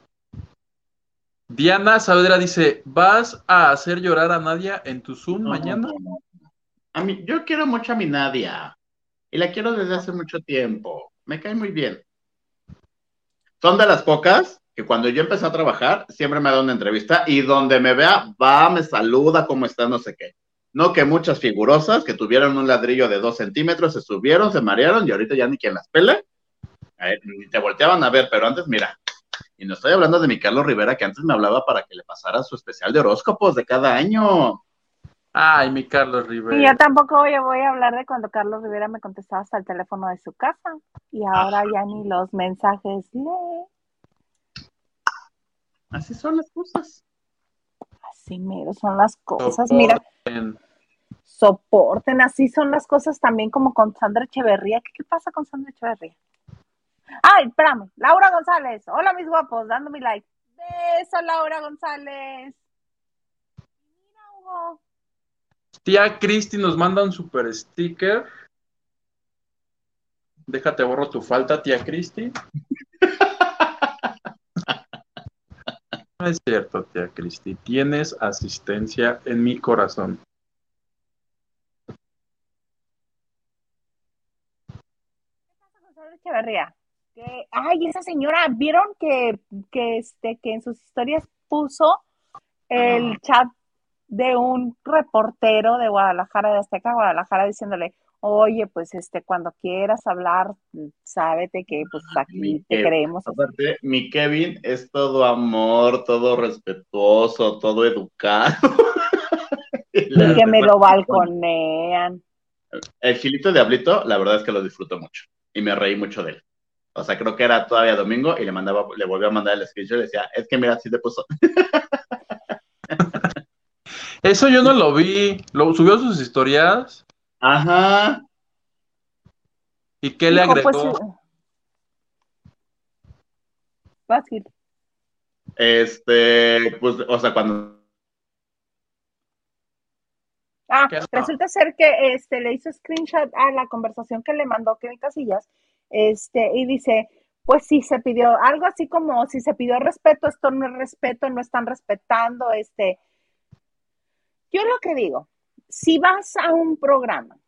C: Diana Saavedra dice, ¿vas a hacer llorar a Nadia en tu Zoom
B: No,
C: mañana?
B: no, no. A mí, yo quiero mucho a mi Nadia y la quiero desde hace mucho tiempo. Me cae muy bien. Son de las pocas que cuando yo empecé a trabajar siempre me da una entrevista y donde me vea va, me saluda, cómo está, no sé qué. No que muchas figurosas que tuvieron un ladrillo de dos centímetros se subieron, se marearon y ahorita ya ni quien las pele. A ver, ni te volteaban a ver, pero antes mira. Y no estoy hablando de mi Carlos Rivera que antes me hablaba para que le pasara su especial de horóscopos de cada año.
C: Ay, mi Carlos
A: Y yo
C: Rivera.
A: tampoco voy a, voy a hablar de cuando Carlos Rivera me contestaba hasta el teléfono de su casa. Y ahora ya ni los mensajes lee.
B: Así son las cosas.
A: Así mero son las cosas. Mira,
C: Soporten.
A: soporten, así son las cosas también como con Sandra Echeverría. ¿Qué, qué pasa con Sandra Echeverría? Ay, espérame, Laura González. Hola, mis guapos, dando mi like. Beso, Laura González. Mira, Hugo.
C: Tía Cristi nos manda un super sticker. Déjate borro tu falta, tía Cristi. (laughs) No es cierto, tía Cristi. Tienes asistencia en mi corazón.
A: Echeverría. Que, ay, esa señora, ¿vieron que, que, este, que en sus historias puso el chat de un reportero de Guadalajara, de Azteca, Guadalajara, diciéndole, oye, pues este, cuando quieras hablar, sábete que pues aquí te
B: Kevin.
A: queremos.
B: Aparte, mi Kevin es todo amor, todo respetuoso, todo educado. (laughs)
A: Y que me lo balconean.
B: El Gilito Diablito, la verdad es que lo disfruto mucho y me reí mucho de él. O sea, creo que era todavía domingo y le mandaba, le volvió a mandar el screenshot y le decía, es que mira, así te puso. (laughs)
C: Eso yo no lo vi. Lo subió a sus historias.
B: Ajá.
C: ¿Y qué le
A: Dijo,
C: agregó?
A: pues, fácil.
B: Este, pues, o sea, cuando
A: Ah, resulta ser que este le hizo screenshot a la conversación que le mandó Kevin Casillas, este, y dice, pues sí se pidió, algo así como si se pidió respeto, esto no es respeto, no están respetando, este. Yo lo que digo, si vas a un programa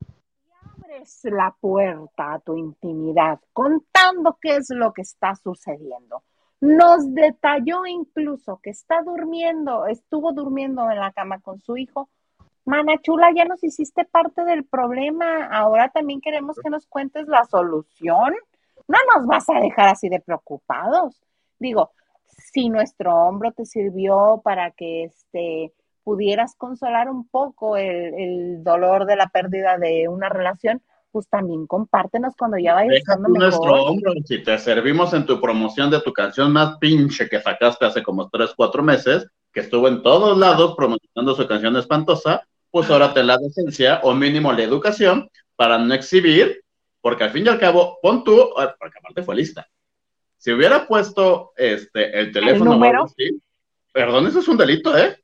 A: y abres la puerta a tu intimidad contando qué es lo que está sucediendo, nos detalló incluso que está durmiendo, estuvo durmiendo en la cama con su hijo, Mana chula, ya nos hiciste parte del problema. Ahora también queremos que nos cuentes la solución. No nos vas a dejar así de preocupados. Digo, si nuestro hombro te sirvió para que este pudieras consolar un poco el, el dolor de la pérdida de una relación, pues también compártenos cuando ya vayas estando
B: tú nuestro
A: mejor.
B: hombro, si te servimos en tu promoción de tu canción más pinche que sacaste hace como 3, 4 meses, que estuvo en todos lados promocionando su canción espantosa, pues ahora la decencia o mínimo la educación para no exhibir, porque al fin y al cabo, pon tú, ah, porque aparte fue lista. Si hubiera puesto este el teléfono,
A: número?
B: así, perdón, eso es un delito, ¿eh?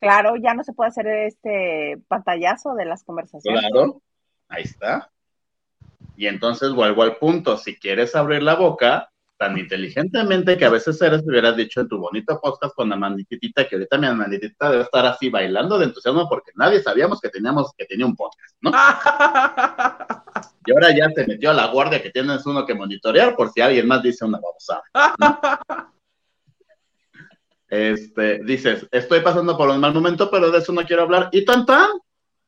A: Claro, ya no se puede hacer este pantallazo de las conversaciones.
B: Claro, ahí está. Y entonces vuelvo al punto, si quieres abrir la boca, tan inteligentemente que a veces eres, te hubieras dicho en tu bonito podcast con Amanditita, que ahorita mi Amanditita debe estar así bailando de entusiasmo porque nadie sabíamos que teníamos, que tenía un podcast, ¿no? (laughs) Y ahora ya te metió a la guardia que tienes uno que monitorear por si alguien más dice una babosada. Este, dices, estoy pasando por un mal momento, pero de eso no quiero hablar. Y tan tan,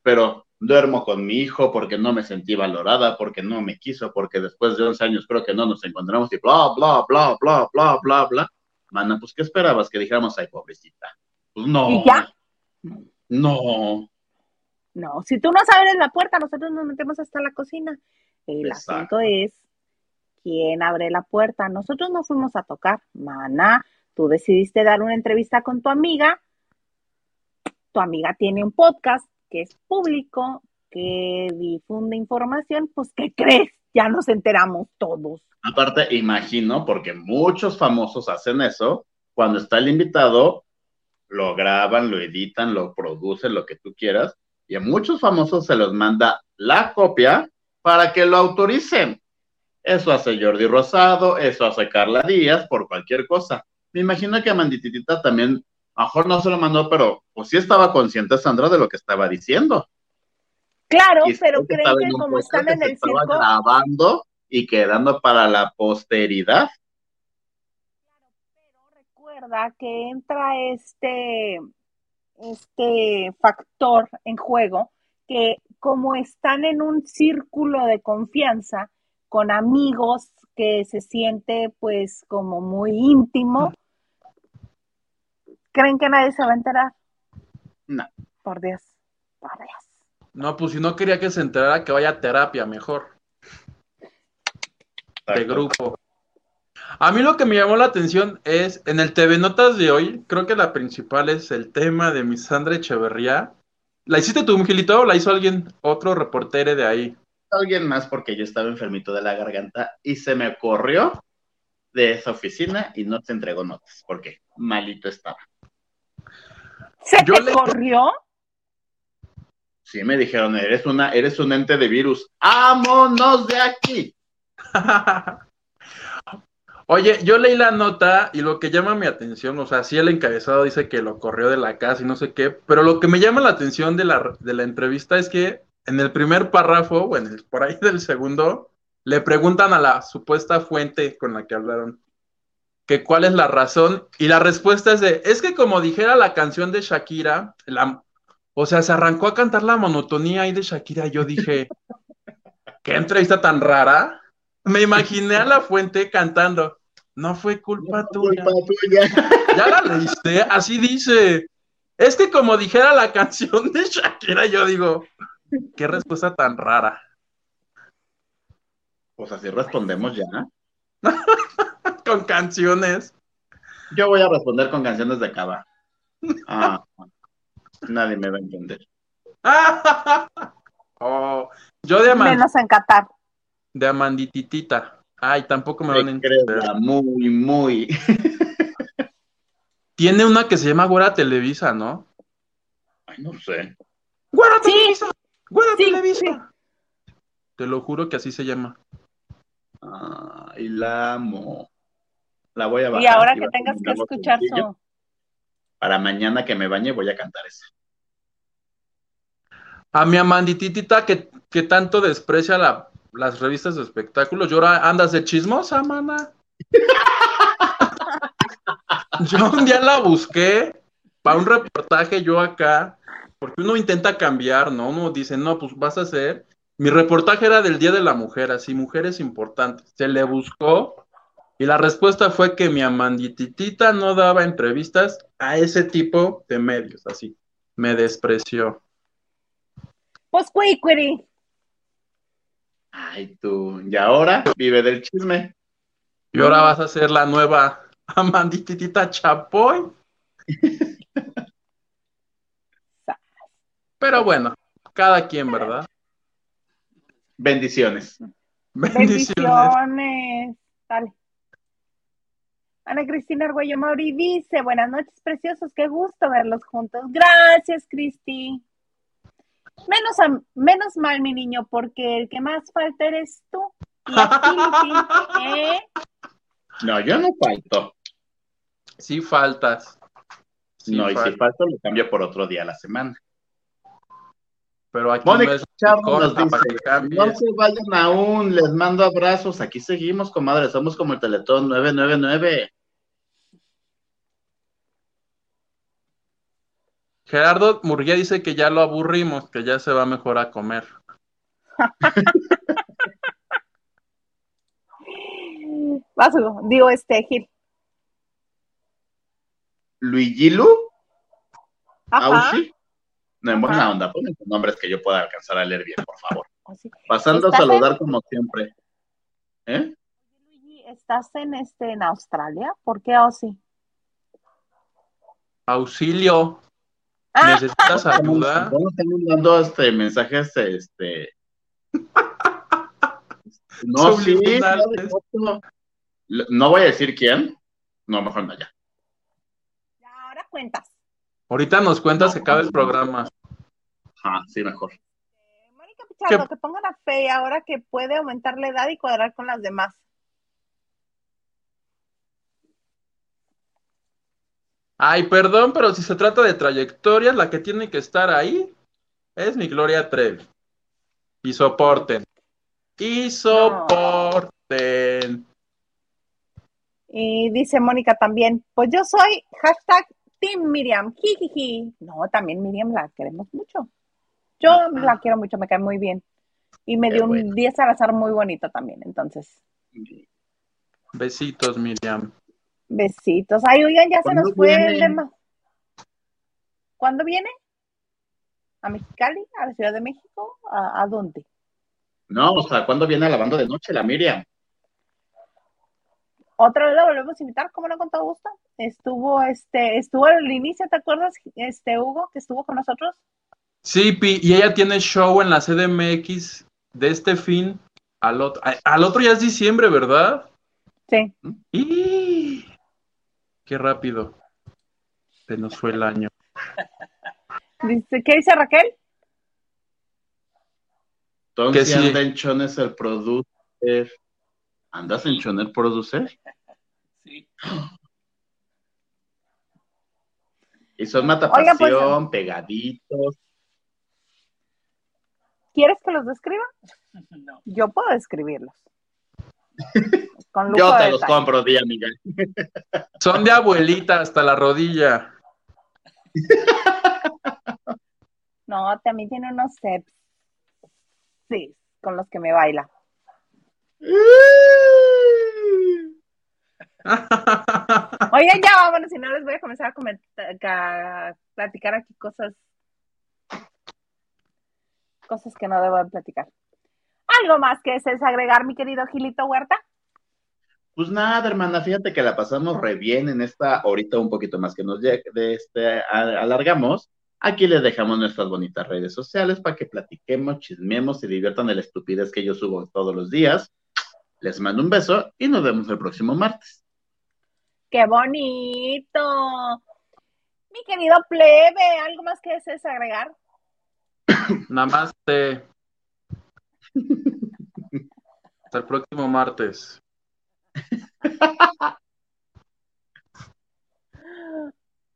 B: pero duermo con mi hijo porque no me sentí valorada, porque no me quiso, porque después de 11 años creo que no nos encontramos y bla, bla, bla, bla, bla, bla, bla. Mana, pues, ¿qué esperabas? Que dijéramos, ay, pobrecita. Pues no.
A: ¿Y ya?
B: No.
A: No, si tú no abres la puerta, nosotros nos metemos hasta la cocina. El
B: Exacto.
A: asunto es quién abre la puerta. Nosotros no fuimos a tocar. Mana, tú decidiste dar una entrevista con tu amiga. Tu amiga tiene un podcast que es público, que difunde información. Pues, ¿qué crees? Ya nos enteramos todos.
B: Aparte, imagino, porque muchos famosos hacen eso, cuando está el invitado, lo graban, lo editan, lo producen, lo que tú quieras, y a muchos famosos se los manda la copia para que lo autoricen. Eso hace Jordi Rosado, eso hace Carla Díaz, por cualquier cosa. Me imagino que a Mandititita también, a lo mejor no se lo mandó, pero pues sí estaba consciente Sandra de lo que estaba diciendo.
A: Claro,
B: Y
A: pero
B: creo que
A: creen que como están en el
B: estaba
A: circo,
B: grabando y quedando para la posteridad.
A: Pero recuerda que entra este, este factor en juego, que como están en un círculo de confianza con amigos que se siente pues como muy íntimo, ¿creen que nadie se va a enterar?
B: No.
A: Por Dios, por Dios.
C: No, pues si no quería que se enterara, que vaya a terapia mejor, de grupo. A mí lo que me llamó la atención es, en el TV Notas de hoy, creo que la principal es el tema de mi Sandra Echeverría. ¿La hiciste tú, Miguelito, o la hizo alguien, otro reportero de ahí?
B: Alguien más porque yo estaba enfermito de la garganta y se me corrió de esa oficina y no se entregó notas porque malito estaba.
A: ¿Se
C: Yo
A: te
C: le-
A: corrió?
B: Sí, me dijeron, eres una, eres un ente de virus. ¡Vámonos de aquí! (laughs)
C: Oye, yo leí la nota y lo que llama mi atención, o sea, sí el encabezado dice que lo corrió de la casa y no sé qué, pero lo que me llama la atención de la, de la entrevista es que en el primer párrafo, o en el, por ahí del segundo, le preguntan a la supuesta fuente con la que hablaron que cuál es la razón y la respuesta es de, es que como dijera la canción de Shakira, la, o sea, se arrancó a cantar la monotonía ahí de Shakira yo dije, (laughs) ¿qué entrevista tan rara? Me imaginé a la fuente cantando. No fue culpa tuya.
B: Culpa tuya. (laughs)
C: Ya la leíste, así dice. Es que como dijera la canción de Shakira, yo digo, qué respuesta tan rara.
B: Pues así respondemos ya. (laughs)
C: Con canciones.
B: Yo voy a responder con canciones de Cava. Ah, nadie me va a entender. (laughs)
C: Oh, yo de, Aman-
A: Menos en Qatar.
C: de Amandititita. Ay, tampoco me van a
B: Me
C: entender.
B: muy, muy. (laughs)
C: Tiene una que se llama Güera Televisa, ¿no?
B: Ay, no sé.
C: ¡Güera
A: Sí.
C: Televisa! ¡Güera
A: Sí,
C: Televisa! Te lo juro que así se llama.
B: Ay, la amo. La voy a bajar.
A: Y ahora
B: y
A: que tengas que escuchar su...
B: Para mañana que me bañe voy a cantar eso.
C: A mi amandititita que, que tanto desprecia la- las revistas de espectáculos, ¿y ahora andas de chismosa, mana? (laughs) Yo un día la busqué para un reportaje yo acá, porque uno intenta cambiar, ¿no? Uno dice, no, pues vas a hacer. Mi reportaje era del Día de la Mujer, así, mujeres importantes. Se le buscó y la respuesta fue que mi amandititita no daba entrevistas a ese tipo de medios, así. Me despreció.
A: Pues cuicuiri.
B: Ay, tú. Y ahora vive del chisme.
C: Y ahora vas a ser la nueva Amandititita Chapoy. (laughs) Pero bueno, cada quien, ¿verdad?
B: Bendiciones.
C: Bendiciones.
A: Bendiciones. Dale. Ana Cristina Arguello Mauri dice, buenas noches, preciosos, qué gusto verlos juntos. Gracias, Cristi. Menos, am- menos mal, mi niño, porque el que más falta eres tú. Y a ti, (laughs) ¿eh?
B: No, yo no falto.
C: Sí faltas. Sí
B: no, y
C: faltas.
B: si falto lo cambio por otro día a la semana.
C: Pero aquí
B: Mónica
C: no corta
B: nos
C: para
B: dice, no se vayan aún, les mando abrazos. Aquí seguimos, comadre, somos como el Teletón 999.
C: Gerardo Murguía dice que ya lo aburrimos, que ya se va mejor a comer. (laughs)
A: Vas, Hugo. digo, este, Gil.
B: Luigilu. Aushi. No, en buena
A: Ajá.
B: onda, ponen nombres que yo pueda alcanzar a leer bien, por favor.
A: Sí.
B: Pasando a
A: ¿Estás
B: saludar como siempre. ¿Eh?
A: Luigi, ¿Estás en este en Australia? ¿Por qué o sí?
C: Auxilio.
A: Ah,
C: ¿Necesitas ayuda?
B: Están mandando este, mensajes, este. No, sí, no, no voy a decir quién. No, mejor no, ya.
A: ya, ahora cuentas.
C: Ahorita nos cuentas que acaba el programa.
B: Ajá, sí, mejor.
A: Eh, Mónica Pichardo, que pongan a fe ahora que puede aumentar la edad y cuadrar con las demás.
C: Ay, perdón, pero si se trata de trayectorias, la que tiene que estar ahí es mi Gloria Trevi. Y soporten. Y soporten.
A: Y dice Mónica también, pues yo soy hashtag Team Miriam, jijiji. No, también Miriam la queremos mucho. Yo la quiero mucho, me cae muy bien. Y me
B: Qué
A: dio un
B: bueno.
A: 10 al azar muy bonito también, entonces.
C: Besitos, Miriam.
A: Besitos. Ay, oigan, ya se
B: ¿Cuándo
A: nos fue el tema. ¿Cuándo viene? ¿A Mexicali? ¿A la Ciudad de México? ¿A, a dónde?
B: No, o sea, ¿cuándo viene lavando de noche la Miriam?
A: otra vez la volvemos a invitar, como no con todo gusto. Estuvo, este, estuvo al inicio, ¿te acuerdas, este Hugo, que estuvo con nosotros?
C: Sí, Pi, y ella tiene show en la CDMX de este fin al otro. a- Al otro ya es diciembre, ¿verdad?
A: Sí.
C: ¡Y! ¡Qué rápido! Se nos fue el año.
A: Dice, ¿Qué dice Raquel?
B: Entonces
C: Que sí.
B: anda en Chones el producer. ¿Andas en Chones producer?
E: Sí.
B: Y son matapasión,
A: pues-
B: pegaditos.
A: ¿Quieres que los describa? (laughs)
E: No.
A: Yo puedo describirlos. (laughs) Con lujo
B: Yo
A: de
B: te los
A: detalle.
B: compro, día, amiga. (laughs)
C: Son de abuelita hasta la rodilla. (laughs)
A: No, también tiene unos steps. Sí, con los que me baila. (laughs) Oigan, ya vámonos, si no les voy a comenzar a, comentar- a platicar aquí cosas, cosas que no debo de platicar. ¿Algo más que desees agregar, mi querido Gilito Huerta?
B: Pues nada, hermana, fíjate que la pasamos re bien en esta ahorita un poquito más que nos de este, alargamos. Aquí les dejamos nuestras bonitas redes sociales para que platiquemos, chismemos y diviertan de la estupidez que yo subo todos los días. Les mando un beso y nos vemos el próximo martes.
A: ¡Qué bonito! Mi querido plebe, ¿algo más que desees agregar? (coughs)
C: Namaste. (coughs) Hasta el próximo martes. (laughs)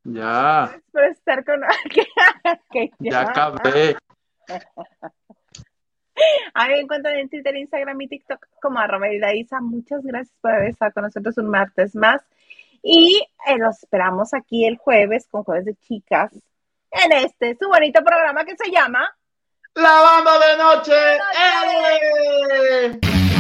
C: Ya,
A: Espero estar con... que- (laughs) que
C: ya acabé. (laughs)
A: A mí me encuentran en Twitter, Instagram y TikTok como arroba Isa. Muchas gracias por haber estado con nosotros un martes más. Y eh, los esperamos aquí el jueves con Jueves de Chicas en este, su bonito programa que se llama
B: ¡La banda de noche!
A: noche!
B: ¡Eh!